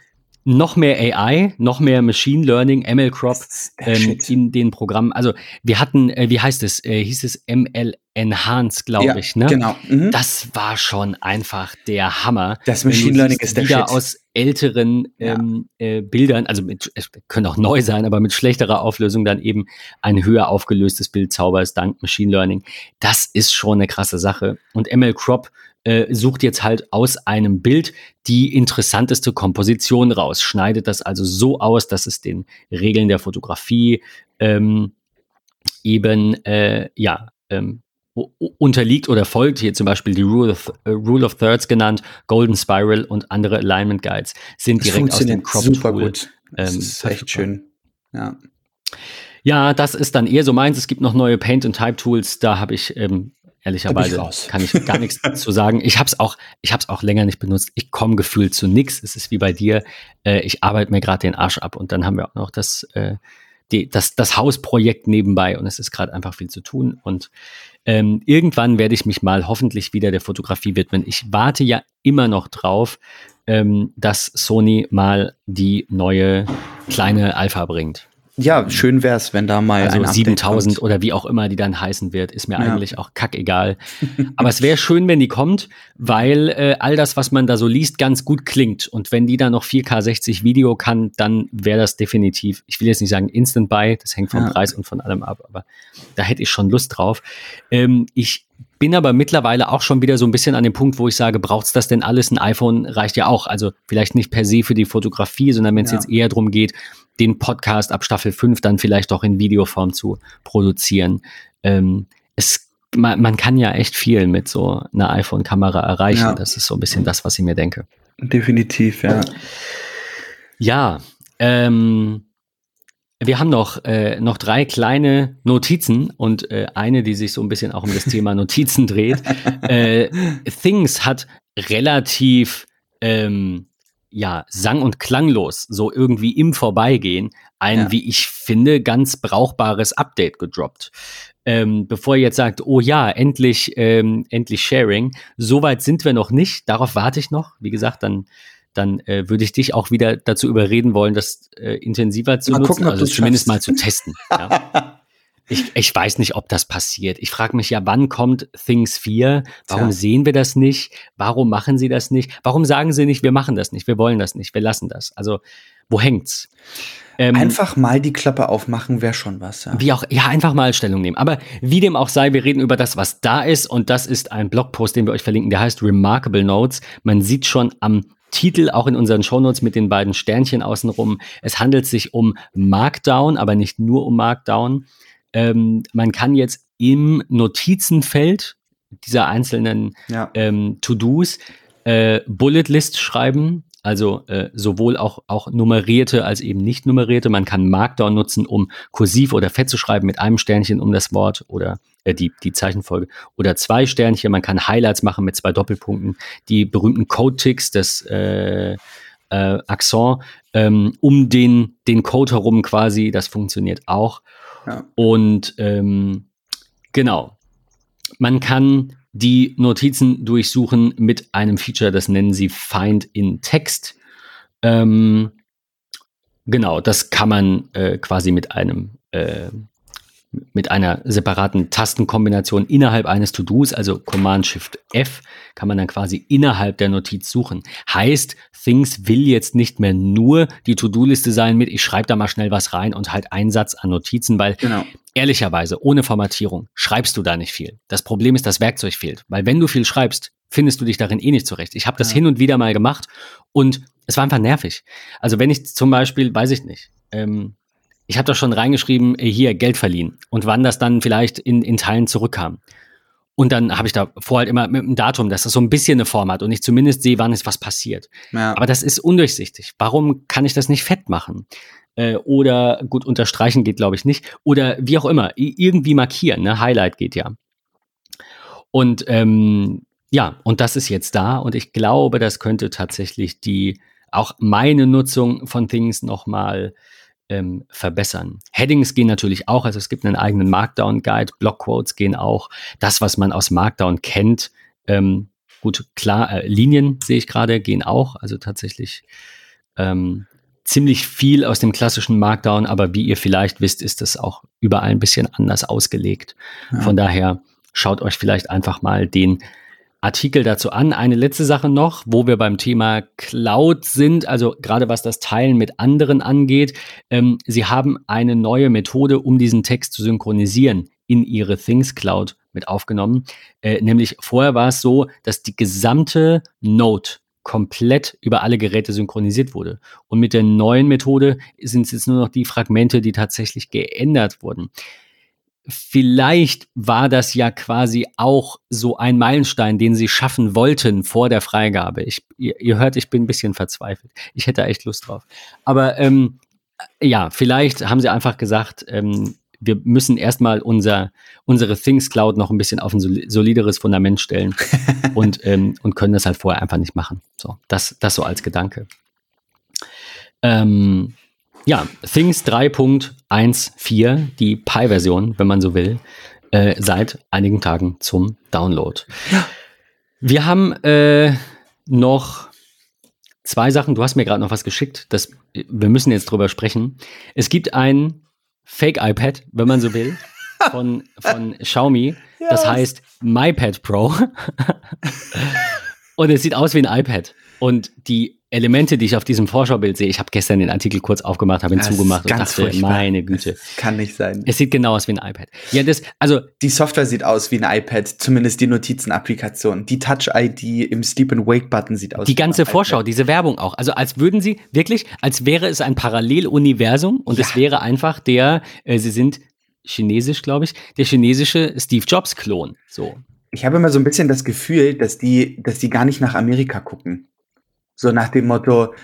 noch mehr AI, noch mehr Machine Learning, ML Crop ähm, in den Programmen. Also wir hatten, äh, wie heißt es? Äh, hieß es ML Enhanced, glaube ja, ich. Ne? Genau. Mhm. Das war schon einfach der Hammer. Das Machine Learning ist der wieder Shit. aus älteren ähm, ja. äh, Bildern, also mit, können auch neu sein, aber mit schlechterer Auflösung dann eben ein höher aufgelöstes Bild zauberst dank Machine Learning. Das ist schon eine krasse Sache. Und ML Crop äh, sucht jetzt halt aus einem Bild die interessanteste Komposition raus, schneidet das also so aus, dass es den Regeln der Fotografie ähm, eben äh, ja ähm, unterliegt oder folgt, hier zum Beispiel die Rule of, uh, Rule of Thirds genannt, Golden Spiral und andere Alignment Guides sind das direkt aus dem Crop super Tool. Gut. Das ähm, ist echt schön. Ja. Ja, das ist dann eher so meins. Es gibt noch neue Paint und Type Tools. Da habe ich ähm, Ehrlicherweise ich kann ich gar nichts zu sagen. Ich habe es auch, ich habe es auch länger nicht benutzt. Ich komme gefühlt zu nichts. Es ist wie bei dir. Äh, ich arbeite mir gerade den Arsch ab und dann haben wir auch noch das, äh, die, das, das Hausprojekt nebenbei und es ist gerade einfach viel zu tun. Und ähm, irgendwann werde ich mich mal hoffentlich wieder der Fotografie widmen. Ich warte ja immer noch drauf, ähm, dass Sony mal die neue kleine Alpha bringt ja, schön wäre es, wenn da mal also ein 7000 kommt. oder wie auch immer die dann heißen wird, ist mir ja. eigentlich auch kackegal. Aber es wäre schön, wenn die kommt, weil äh, all das, was man da so liest, ganz gut klingt. Und wenn die dann noch 4K 60 Video kann, dann wäre das definitiv, ich will jetzt nicht sagen Instant Buy, das hängt vom ja. Preis und von allem ab, aber da hätte ich schon Lust drauf. Ähm, ich bin aber mittlerweile auch schon wieder so ein bisschen an dem Punkt, wo ich sage, braucht's das denn alles? Ein iPhone reicht ja auch. Also vielleicht nicht per se für die Fotografie, sondern wenn es ja. jetzt eher darum geht, den Podcast ab Staffel 5 dann vielleicht auch in Videoform zu produzieren. Ähm, es, man, man, kann ja echt viel mit so einer iPhone-Kamera erreichen. Ja. Das ist so ein bisschen das, was ich mir denke. Definitiv, ja. Ja, ähm, wir haben noch, äh, noch drei kleine Notizen und äh, eine, die sich so ein bisschen auch um das Thema Notizen dreht. Äh, Things hat relativ ähm, ja, sang- und klanglos, so irgendwie im Vorbeigehen, ein, ja. wie ich finde, ganz brauchbares Update gedroppt. Ähm, bevor ihr jetzt sagt, oh ja, endlich, ähm, endlich Sharing, soweit sind wir noch nicht, darauf warte ich noch. Wie gesagt, dann, dann äh, würde ich dich auch wieder dazu überreden wollen, das äh, intensiver zu mal nutzen, gucken, also zumindest schaffst. mal zu testen. Ja. Ich, ich weiß nicht, ob das passiert. Ich frage mich ja, wann kommt Things 4? Warum Tja. sehen wir das nicht? Warum machen sie das nicht? Warum sagen sie nicht, wir machen das nicht, wir wollen das nicht, wir lassen das? Also, wo hängt's? Ähm, einfach mal die Klappe aufmachen wäre schon was. Ja. Wie auch, ja, einfach mal Stellung nehmen. Aber wie dem auch sei, wir reden über das, was da ist. Und das ist ein Blogpost, den wir euch verlinken, der heißt Remarkable Notes. Man sieht schon am Titel, auch in unseren Shownotes mit den beiden Sternchen außenrum. Es handelt sich um Markdown, aber nicht nur um Markdown. Ähm, man kann jetzt im Notizenfeld dieser einzelnen ja. ähm, To-Dos äh, Bullet List schreiben, also äh, sowohl auch, auch nummerierte als eben nicht nummerierte. Man kann Markdown nutzen, um kursiv oder fett zu schreiben mit einem Sternchen um das Wort oder äh, die, die Zeichenfolge oder zwei Sternchen. Man kann Highlights machen mit zwei Doppelpunkten. Die berühmten Code-Ticks, das äh, äh, Accent ähm, um den, den Code herum quasi, das funktioniert auch. Und ähm, genau, man kann die Notizen durchsuchen mit einem Feature, das nennen sie Find in Text. Ähm, genau, das kann man äh, quasi mit einem äh, mit einer separaten Tastenkombination innerhalb eines To-Dos, also Command Shift F, kann man dann quasi innerhalb der Notiz suchen. Heißt, Things will jetzt nicht mehr nur die To-Do-Liste sein mit, ich schreibe da mal schnell was rein und halt einen Satz an Notizen, weil genau. ehrlicherweise ohne Formatierung schreibst du da nicht viel. Das Problem ist, das Werkzeug fehlt, weil wenn du viel schreibst, findest du dich darin eh nicht zurecht. Ich habe das ja. hin und wieder mal gemacht und es war einfach nervig. Also wenn ich zum Beispiel, weiß ich nicht, ähm, ich habe da schon reingeschrieben, äh, hier Geld verliehen und wann das dann vielleicht in, in Teilen zurückkam. Und dann habe ich da vorher halt immer mit einem Datum, dass das so ein bisschen eine Form hat und ich zumindest sehe, wann ist was passiert. Ja. Aber das ist undurchsichtig. Warum kann ich das nicht fett machen? Äh, oder gut, unterstreichen geht, glaube ich, nicht. Oder wie auch immer, irgendwie markieren, ne? Highlight geht ja. Und ähm, ja, und das ist jetzt da und ich glaube, das könnte tatsächlich die auch meine Nutzung von Things nochmal ähm, verbessern. Headings gehen natürlich auch, also es gibt einen eigenen Markdown-Guide, Blockquotes gehen auch. Das, was man aus Markdown kennt, ähm, gut, klar, äh, Linien sehe ich gerade, gehen auch, also tatsächlich ähm, ziemlich viel aus dem klassischen Markdown, aber wie ihr vielleicht wisst, ist das auch überall ein bisschen anders ausgelegt. Ja. Von daher schaut euch vielleicht einfach mal den Artikel dazu an. Eine letzte Sache noch, wo wir beim Thema Cloud sind, also gerade was das Teilen mit anderen angeht. Ähm, Sie haben eine neue Methode, um diesen Text zu synchronisieren, in Ihre Things Cloud mit aufgenommen. Äh, nämlich vorher war es so, dass die gesamte Note komplett über alle Geräte synchronisiert wurde. Und mit der neuen Methode sind es jetzt nur noch die Fragmente, die tatsächlich geändert wurden vielleicht war das ja quasi auch so ein Meilenstein, den sie schaffen wollten vor der Freigabe. Ich, ihr, ihr hört, ich bin ein bisschen verzweifelt. Ich hätte echt Lust drauf. Aber ähm, ja, vielleicht haben sie einfach gesagt, ähm, wir müssen erstmal unser, unsere Things Cloud noch ein bisschen auf ein solideres Fundament stellen und, ähm, und können das halt vorher einfach nicht machen. So, das, das so als Gedanke. Ähm, ja, Things 3.14, die Pi-Version, wenn man so will, äh, seit einigen Tagen zum Download. Ja. Wir haben äh, noch zwei Sachen. Du hast mir gerade noch was geschickt. Das, wir müssen jetzt drüber sprechen. Es gibt ein Fake-iPad, wenn man so will, von, von Xiaomi. Ja. Das heißt MyPad Pro. Und es sieht aus wie ein iPad. Und die Elemente, die ich auf diesem Vorschaubild sehe, ich habe gestern den Artikel kurz aufgemacht, habe ihn das zugemacht und dachte, furchtbar. meine Güte. Das kann nicht sein. Es sieht genau aus wie ein iPad. Ja, das, also. Die Software sieht aus wie ein iPad, zumindest die Notizen-Applikation. Die Touch-ID im Sleep-and-Wake-Button sieht aus Die ganze Vorschau, diese Werbung auch. Also als würden sie wirklich, als wäre es ein Paralleluniversum und ja. es wäre einfach der, äh, sie sind chinesisch, glaube ich, der chinesische Steve Jobs-Klon. So. Ich habe immer so ein bisschen das Gefühl, dass die, dass die gar nicht nach Amerika gucken. So nach dem Motto,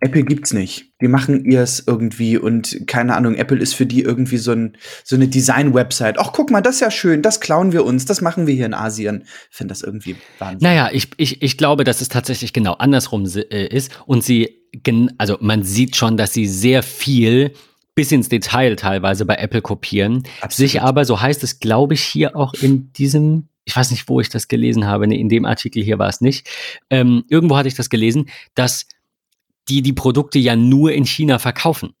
Apple gibt's nicht. Die machen ihrs irgendwie und keine Ahnung, Apple ist für die irgendwie so, ein, so eine Design-Website. Ach, guck mal, das ist ja schön, das klauen wir uns, das machen wir hier in Asien. Ich finde das irgendwie Wahnsinn. Naja, ich, ich, ich glaube, dass es tatsächlich genau andersrum äh, ist und sie, also man sieht schon, dass sie sehr viel bis ins Detail teilweise bei Apple kopieren, Absolut. sich aber, so heißt es, glaube ich, hier auch in diesem ich weiß nicht, wo ich das gelesen habe, nee, in dem Artikel hier war es nicht. Ähm, irgendwo hatte ich das gelesen, dass die die Produkte ja nur in China verkaufen.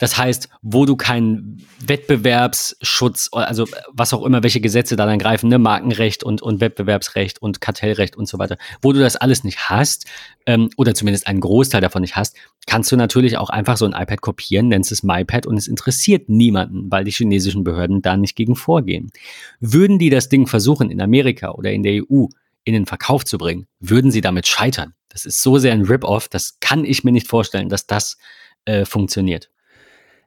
Das heißt, wo du keinen Wettbewerbsschutz, also was auch immer, welche Gesetze da dann greifen, ne, Markenrecht und, und Wettbewerbsrecht und Kartellrecht und so weiter, wo du das alles nicht hast, ähm, oder zumindest einen Großteil davon nicht hast, kannst du natürlich auch einfach so ein iPad kopieren, nennst es MyPad und es interessiert niemanden, weil die chinesischen Behörden da nicht gegen vorgehen. Würden die das Ding versuchen, in Amerika oder in der EU in den Verkauf zu bringen, würden sie damit scheitern. Das ist so sehr ein Rip-Off, das kann ich mir nicht vorstellen, dass das äh, funktioniert.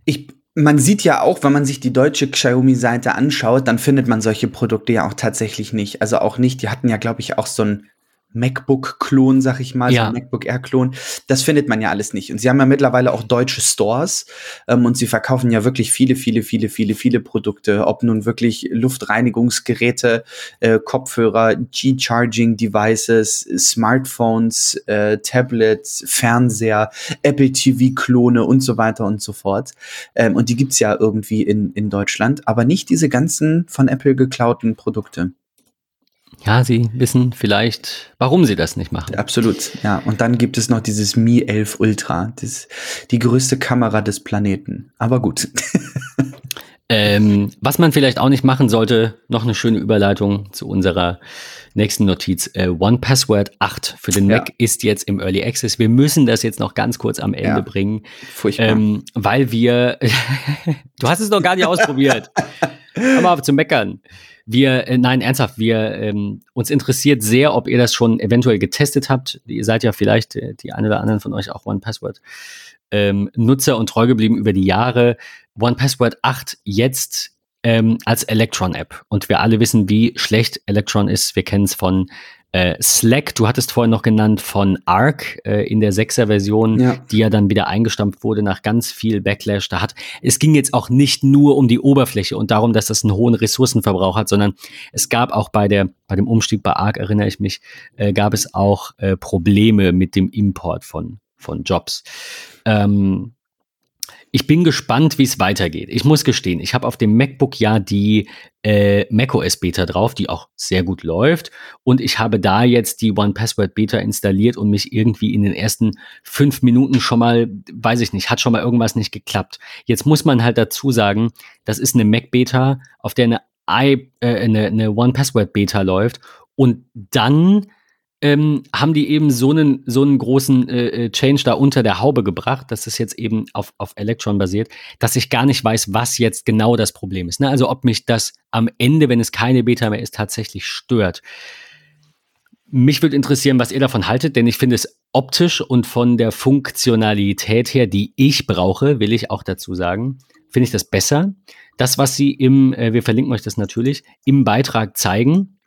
Ich, man sieht ja auch, wenn man sich die deutsche Xiaomi-Seite anschaut, dann findet man solche Produkte ja auch tatsächlich nicht. Also auch nicht, die hatten ja, glaube ich, auch so ein MacBook-Klon, sag ich mal, ja. so MacBook Air-Klon. Das findet man ja alles nicht. Und sie haben ja mittlerweile auch deutsche Stores ähm, und sie verkaufen ja wirklich viele, viele, viele, viele, viele Produkte. Ob nun wirklich Luftreinigungsgeräte, äh, Kopfhörer, G-Charging-Devices, Smartphones, äh, Tablets, Fernseher, Apple TV-Klone und so weiter und so fort. Ähm, und die gibt's ja irgendwie in, in Deutschland, aber nicht diese ganzen von Apple geklauten Produkte. Ja, sie wissen vielleicht, warum sie das nicht machen. Absolut, ja. Und dann gibt es noch dieses Mi 11 Ultra, das, die größte Kamera des Planeten. Aber gut. ähm, was man vielleicht auch nicht machen sollte, noch eine schöne Überleitung zu unserer nächsten Notiz. Äh, One Password 8 für den ja. Mac ist jetzt im Early Access. Wir müssen das jetzt noch ganz kurz am Ende ja. bringen. Furchtbar. Ähm, weil wir, du hast es noch gar nicht ausprobiert. Hör mal auf zu meckern. Wir, äh, nein, ernsthaft, wir, ähm, uns interessiert sehr, ob ihr das schon eventuell getestet habt. Ihr seid ja vielleicht, äh, die eine oder anderen von euch auch One Password ähm, Nutzer und treu geblieben über die Jahre. One Password 8 jetzt ähm, als Electron-App. Und wir alle wissen, wie schlecht Electron ist. Wir kennen es von äh, Slack, du hattest vorhin noch genannt von Arc äh, in der 6er Version, ja. die ja dann wieder eingestampft wurde nach ganz viel Backlash. Da hat, es ging jetzt auch nicht nur um die Oberfläche und darum, dass das einen hohen Ressourcenverbrauch hat, sondern es gab auch bei der, bei dem Umstieg bei Arc, erinnere ich mich, äh, gab es auch äh, Probleme mit dem Import von, von Jobs. Ähm, ich bin gespannt, wie es weitergeht. Ich muss gestehen, ich habe auf dem MacBook ja die äh, macOS Beta drauf, die auch sehr gut läuft. Und ich habe da jetzt die One Password Beta installiert und mich irgendwie in den ersten fünf Minuten schon mal, weiß ich nicht, hat schon mal irgendwas nicht geklappt. Jetzt muss man halt dazu sagen, das ist eine Mac Beta, auf der eine, I, äh, eine, eine One Password Beta läuft. Und dann ähm, haben die eben so einen, so einen großen äh, äh, Change da unter der Haube gebracht, dass es jetzt eben auf, auf Electron basiert, dass ich gar nicht weiß, was jetzt genau das Problem ist. Ne? Also ob mich das am Ende, wenn es keine Beta mehr ist, tatsächlich stört. Mich würde interessieren, was ihr davon haltet, denn ich finde es optisch und von der Funktionalität her, die ich brauche, will ich auch dazu sagen, finde ich das besser. Das, was sie im, äh, wir verlinken euch das natürlich, im Beitrag zeigen,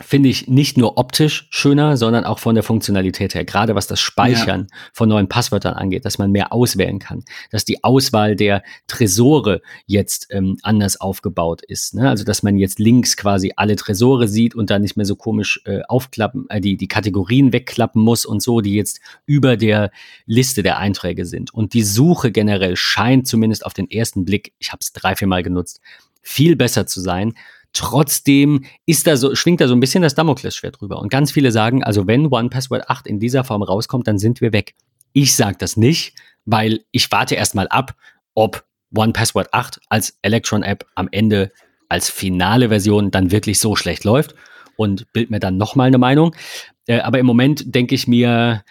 finde ich nicht nur optisch schöner, sondern auch von der Funktionalität her. Gerade was das Speichern ja. von neuen Passwörtern angeht, dass man mehr auswählen kann, dass die Auswahl der Tresore jetzt ähm, anders aufgebaut ist. Ne? Also dass man jetzt links quasi alle Tresore sieht und da nicht mehr so komisch äh, aufklappen, äh, die, die Kategorien wegklappen muss und so, die jetzt über der Liste der Einträge sind. Und die Suche generell scheint zumindest auf den ersten Blick, ich habe es drei, vier Mal genutzt, viel besser zu sein Trotzdem ist da so, schwingt da so ein bisschen das Damoklesschwert drüber. Und ganz viele sagen, also wenn One Password 8 in dieser Form rauskommt, dann sind wir weg. Ich sage das nicht, weil ich warte erstmal ab, ob One Password 8 als Electron App am Ende als finale Version dann wirklich so schlecht läuft und bild mir dann nochmal eine Meinung. Äh, aber im Moment denke ich mir,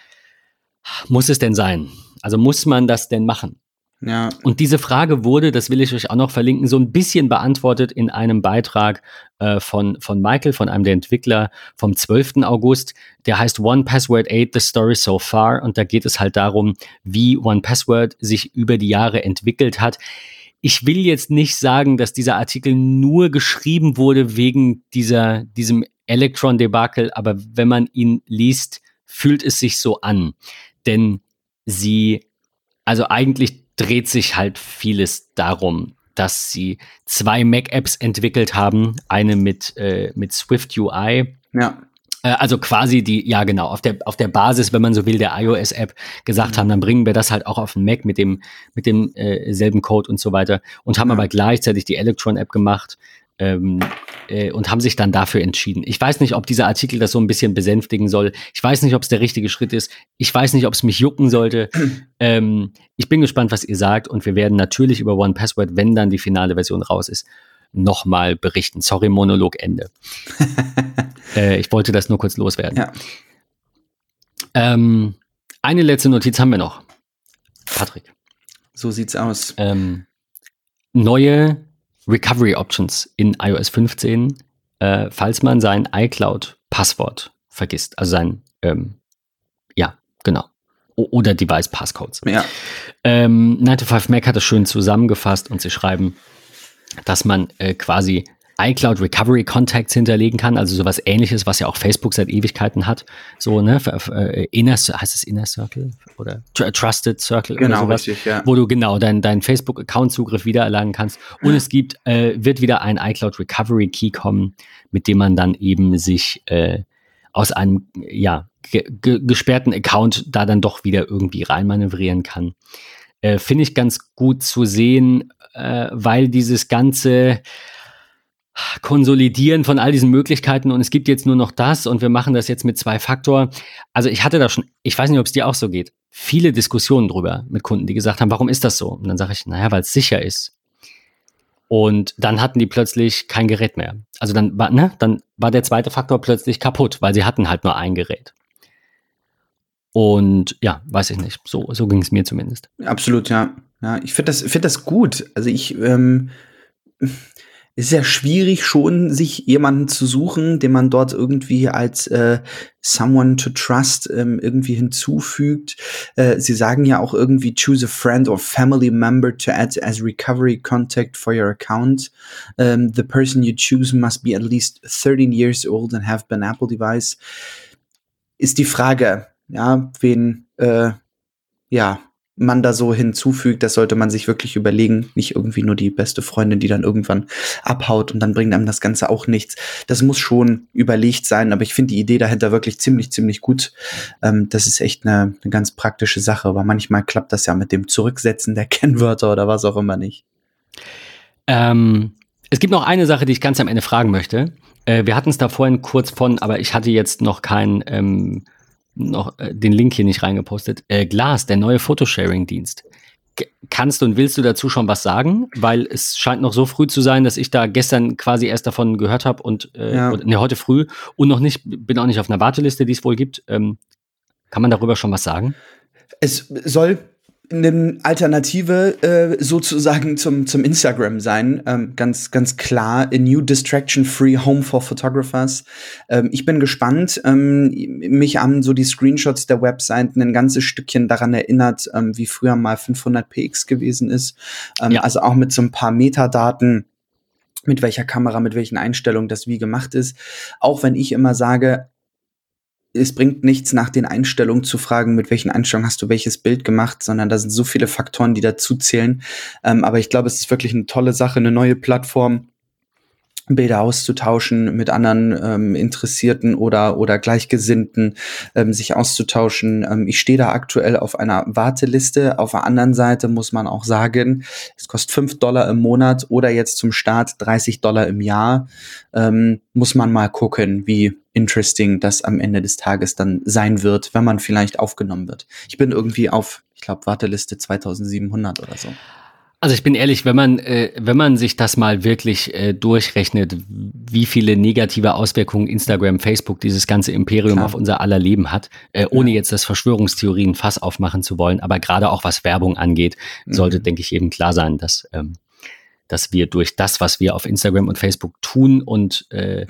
muss es denn sein? Also muss man das denn machen? Ja. Und diese Frage wurde, das will ich euch auch noch verlinken, so ein bisschen beantwortet in einem Beitrag äh, von, von Michael, von einem der Entwickler vom 12. August. Der heißt One Password 8, The Story So Far. Und da geht es halt darum, wie One Password sich über die Jahre entwickelt hat. Ich will jetzt nicht sagen, dass dieser Artikel nur geschrieben wurde wegen dieser, diesem Electron-Debakel, aber wenn man ihn liest, fühlt es sich so an. Denn sie, also eigentlich dreht sich halt vieles darum, dass sie zwei Mac-Apps entwickelt haben, eine mit, äh, mit Swift UI. Ja. Äh, also quasi die, ja genau, auf der, auf der Basis, wenn man so will, der iOS-App gesagt mhm. haben, dann bringen wir das halt auch auf den Mac mit dem, mit dem äh, selben Code und so weiter und haben ja. aber gleichzeitig die Electron-App gemacht, ähm, äh, und haben sich dann dafür entschieden. Ich weiß nicht, ob dieser Artikel das so ein bisschen besänftigen soll. Ich weiß nicht, ob es der richtige Schritt ist. Ich weiß nicht, ob es mich jucken sollte. ähm, ich bin gespannt, was ihr sagt und wir werden natürlich über One Password, wenn dann die finale Version raus ist, nochmal berichten. Sorry, Monolog Ende. äh, ich wollte das nur kurz loswerden. Ja. Ähm, eine letzte Notiz haben wir noch. Patrick. So sieht's aus. Ähm, neue Recovery Options in iOS 15, äh, falls man sein iCloud-Passwort vergisst. Also sein, ähm, ja, genau. O oder Device Passcodes. Ja. Ähm, 9 Mac hat das schön zusammengefasst und sie schreiben, dass man äh, quasi iCloud Recovery Contacts hinterlegen kann, also sowas ähnliches, was ja auch Facebook seit Ewigkeiten hat. So, ne, äh, Inner, heißt es Inner Circle oder Trusted Circle genau, oder sowas, richtig, ja. wo du genau deinen dein Facebook-Account-Zugriff wiedererlangen kannst. Und es gibt, äh, wird wieder ein iCloud Recovery Key kommen, mit dem man dann eben sich äh, aus einem, ja, gesperrten Account da dann doch wieder irgendwie reinmanövrieren kann. Äh, Finde ich ganz gut zu sehen, äh, weil dieses ganze Konsolidieren von all diesen Möglichkeiten und es gibt jetzt nur noch das und wir machen das jetzt mit zwei Faktor. Also ich hatte da schon, ich weiß nicht, ob es dir auch so geht, viele Diskussionen drüber mit Kunden, die gesagt haben, warum ist das so? Und dann sage ich, naja, weil es sicher ist. Und dann hatten die plötzlich kein Gerät mehr. Also dann war, ne, dann war der zweite Faktor plötzlich kaputt, weil sie hatten halt nur ein Gerät. Und ja, weiß ich nicht. So, so ging es mir zumindest. Absolut, ja. Ja, ich finde das, find das gut. Also ich, ähm, ist ja schwierig schon, sich jemanden zu suchen, den man dort irgendwie als äh, someone to trust ähm, irgendwie hinzufügt. Äh, sie sagen ja auch irgendwie choose a friend or family member to add as recovery contact for your account. Um, ähm, the person you choose must be at least 13 years old and have been Apple device. Ist die Frage, ja, wen, äh, ja, man da so hinzufügt, das sollte man sich wirklich überlegen. Nicht irgendwie nur die beste Freundin, die dann irgendwann abhaut und dann bringt einem das Ganze auch nichts. Das muss schon überlegt sein, aber ich finde die Idee dahinter wirklich ziemlich, ziemlich gut. Ähm, das ist echt eine, eine ganz praktische Sache, aber manchmal klappt das ja mit dem Zurücksetzen der Kennwörter oder was auch immer nicht. Ähm, es gibt noch eine Sache, die ich ganz am Ende fragen möchte. Äh, wir hatten es da vorhin kurz von, aber ich hatte jetzt noch kein ähm, noch äh, den Link hier nicht reingepostet. Äh, Glas, der neue Photosharing-Dienst. Kannst du und willst du dazu schon was sagen? Weil es scheint noch so früh zu sein, dass ich da gestern quasi erst davon gehört habe und äh, ja. ne, heute früh und noch nicht, bin auch nicht auf einer Warteliste, die es wohl gibt. Ähm, kann man darüber schon was sagen? Es soll eine Alternative äh, sozusagen zum, zum Instagram sein. Ähm, ganz, ganz klar. A new distraction-free home for photographers. Ähm, ich bin gespannt. Ähm, mich haben so die Screenshots der Webseiten ein ganzes Stückchen daran erinnert, ähm, wie früher mal 500px gewesen ist. Ähm, ja. Also auch mit so ein paar Metadaten mit welcher Kamera, mit welchen Einstellungen das wie gemacht ist. Auch wenn ich immer sage, es bringt nichts, nach den Einstellungen zu fragen, mit welchen Einstellungen hast du welches Bild gemacht, sondern da sind so viele Faktoren, die dazu zählen. Ähm, aber ich glaube, es ist wirklich eine tolle Sache, eine neue Plattform, Bilder auszutauschen, mit anderen ähm, Interessierten oder, oder Gleichgesinnten ähm, sich auszutauschen. Ähm, ich stehe da aktuell auf einer Warteliste. Auf der anderen Seite muss man auch sagen, es kostet fünf Dollar im Monat oder jetzt zum Start 30 Dollar im Jahr. Ähm, muss man mal gucken, wie interesting das am Ende des Tages dann sein wird, wenn man vielleicht aufgenommen wird. Ich bin irgendwie auf, ich glaube, Warteliste 2700 oder so. Also ich bin ehrlich, wenn man, äh, wenn man sich das mal wirklich äh, durchrechnet, wie viele negative Auswirkungen Instagram, Facebook, dieses ganze Imperium Klar. auf unser aller Leben hat, äh, ohne ja. jetzt das Verschwörungstheorien Fass aufmachen zu wollen, aber gerade auch was Werbung angeht, mhm. sollte, denke ich, eben klar sein, dass, ähm, dass wir durch das, was wir auf Instagram und Facebook tun und äh,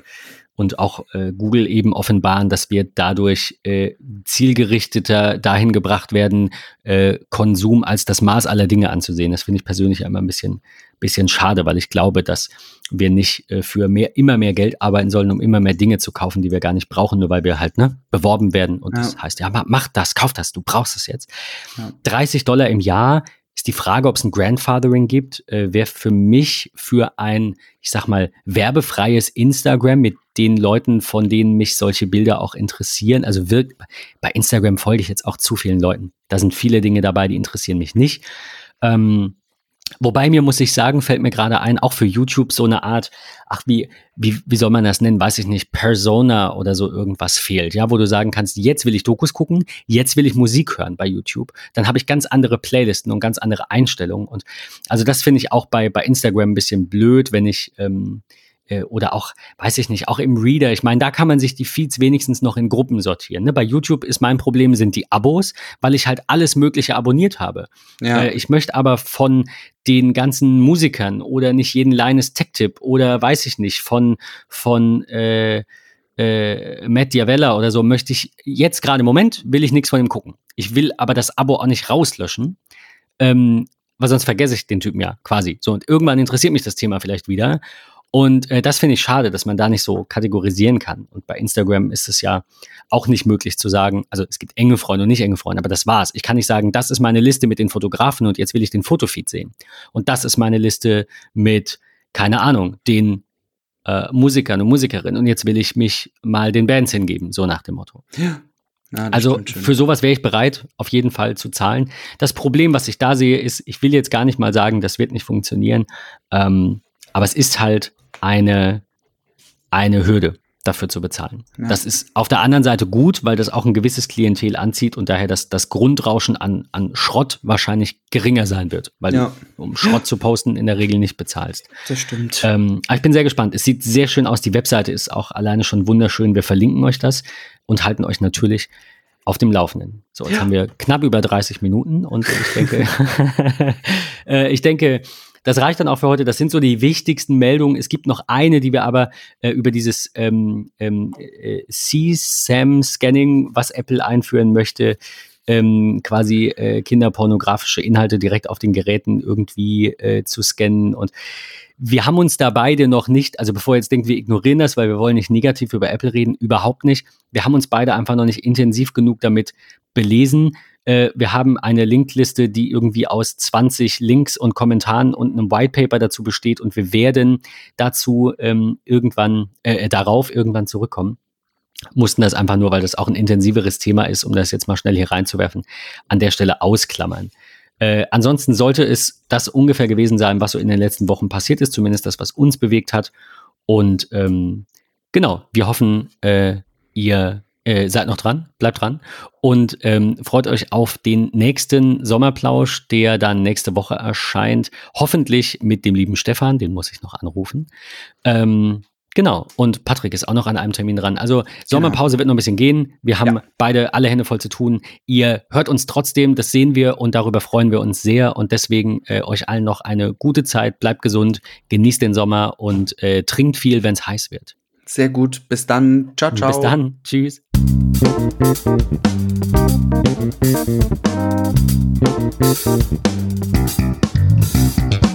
und auch äh, Google eben offenbaren, dass wir dadurch äh, zielgerichteter dahin gebracht werden, äh, Konsum als das Maß aller Dinge anzusehen. Das finde ich persönlich immer ein bisschen, bisschen schade, weil ich glaube, dass wir nicht äh, für mehr, immer mehr Geld arbeiten sollen, um immer mehr Dinge zu kaufen, die wir gar nicht brauchen, nur weil wir halt ne, beworben werden. Und ja. das heißt, ja, mach das, kauf das, du brauchst es jetzt. Ja. 30 Dollar im Jahr ist die Frage, ob es ein Grandfathering gibt, äh, wäre für mich für ein, ich sag mal, werbefreies Instagram mit den Leuten, von denen mich solche Bilder auch interessieren. Also wirkt, bei Instagram folge ich jetzt auch zu vielen Leuten. Da sind viele Dinge dabei, die interessieren mich nicht. Ähm, Wobei mir, muss ich sagen, fällt mir gerade ein, auch für YouTube so eine Art, ach, wie, wie, wie soll man das nennen, weiß ich nicht, Persona oder so irgendwas fehlt, ja, wo du sagen kannst, jetzt will ich Dokus gucken, jetzt will ich Musik hören bei YouTube. Dann habe ich ganz andere Playlisten und ganz andere Einstellungen. Und also das finde ich auch bei, bei Instagram ein bisschen blöd, wenn ich, ähm, äh, oder auch, weiß ich nicht, auch im Reader. Ich meine, da kann man sich die Feeds wenigstens noch in Gruppen sortieren. Ne? Bei YouTube ist mein Problem, sind die Abos, weil ich halt alles Mögliche abonniert habe. Ja. Äh, ich möchte aber von den ganzen Musikern oder nicht jeden Linus Tech-Tipp oder weiß ich nicht, von, von äh, äh, Matt Diavella oder so, möchte ich jetzt gerade im Moment, will ich nichts von ihm gucken. Ich will aber das Abo auch nicht rauslöschen. Ähm, weil sonst vergesse ich den Typen ja quasi. So, und irgendwann interessiert mich das Thema vielleicht wieder. Und äh, das finde ich schade, dass man da nicht so kategorisieren kann. Und bei Instagram ist es ja auch nicht möglich zu sagen, also es gibt enge Freunde und nicht enge Freunde, aber das war's. Ich kann nicht sagen, das ist meine Liste mit den Fotografen und jetzt will ich den Fotofeed sehen. Und das ist meine Liste mit, keine Ahnung, den äh, Musikern und Musikerinnen und jetzt will ich mich mal den Bands hingeben, so nach dem Motto. Ja. Ja, also für sowas wäre ich bereit, auf jeden Fall zu zahlen. Das Problem, was ich da sehe, ist, ich will jetzt gar nicht mal sagen, das wird nicht funktionieren, ähm, aber es ist halt eine, eine Hürde dafür zu bezahlen. Ja. Das ist auf der anderen Seite gut, weil das auch ein gewisses Klientel anzieht und daher das, das Grundrauschen an, an Schrott wahrscheinlich geringer sein wird, weil ja. du, um Schrott zu posten, in der Regel nicht bezahlst. Das stimmt. Ähm, aber ich bin sehr gespannt. Es sieht sehr schön aus. Die Webseite ist auch alleine schon wunderschön. Wir verlinken euch das und halten euch natürlich auf dem Laufenden. So, jetzt ja. haben wir knapp über 30 Minuten und ich denke, äh, ich denke, das reicht dann auch für heute. Das sind so die wichtigsten Meldungen. Es gibt noch eine, die wir aber äh, über dieses ähm, ähm, äh, CSAM-Scanning, was Apple einführen möchte, ähm, quasi äh, kinderpornografische Inhalte direkt auf den Geräten irgendwie äh, zu scannen. Und wir haben uns da beide noch nicht, also bevor ihr jetzt denkt, wir ignorieren das, weil wir wollen nicht negativ über Apple reden, überhaupt nicht. Wir haben uns beide einfach noch nicht intensiv genug damit belesen. Äh, wir haben eine Linkliste, die irgendwie aus 20 Links und Kommentaren und einem White Paper dazu besteht und wir werden dazu ähm, irgendwann, äh, darauf irgendwann zurückkommen mussten das einfach nur, weil das auch ein intensiveres Thema ist, um das jetzt mal schnell hier reinzuwerfen, an der Stelle ausklammern. Äh, ansonsten sollte es das ungefähr gewesen sein, was so in den letzten Wochen passiert ist, zumindest das, was uns bewegt hat. Und ähm, genau, wir hoffen, äh, ihr äh, seid noch dran, bleibt dran und ähm, freut euch auf den nächsten Sommerplausch, der dann nächste Woche erscheint. Hoffentlich mit dem lieben Stefan, den muss ich noch anrufen. Ähm, Genau. Und Patrick ist auch noch an einem Termin dran. Also Sommerpause genau. wird noch ein bisschen gehen. Wir haben ja. beide alle Hände voll zu tun. Ihr hört uns trotzdem, das sehen wir und darüber freuen wir uns sehr. Und deswegen äh, euch allen noch eine gute Zeit. Bleibt gesund, genießt den Sommer und äh, trinkt viel, wenn es heiß wird. Sehr gut. Bis dann. Ciao, ciao. Bis dann. Tschüss. Thank you.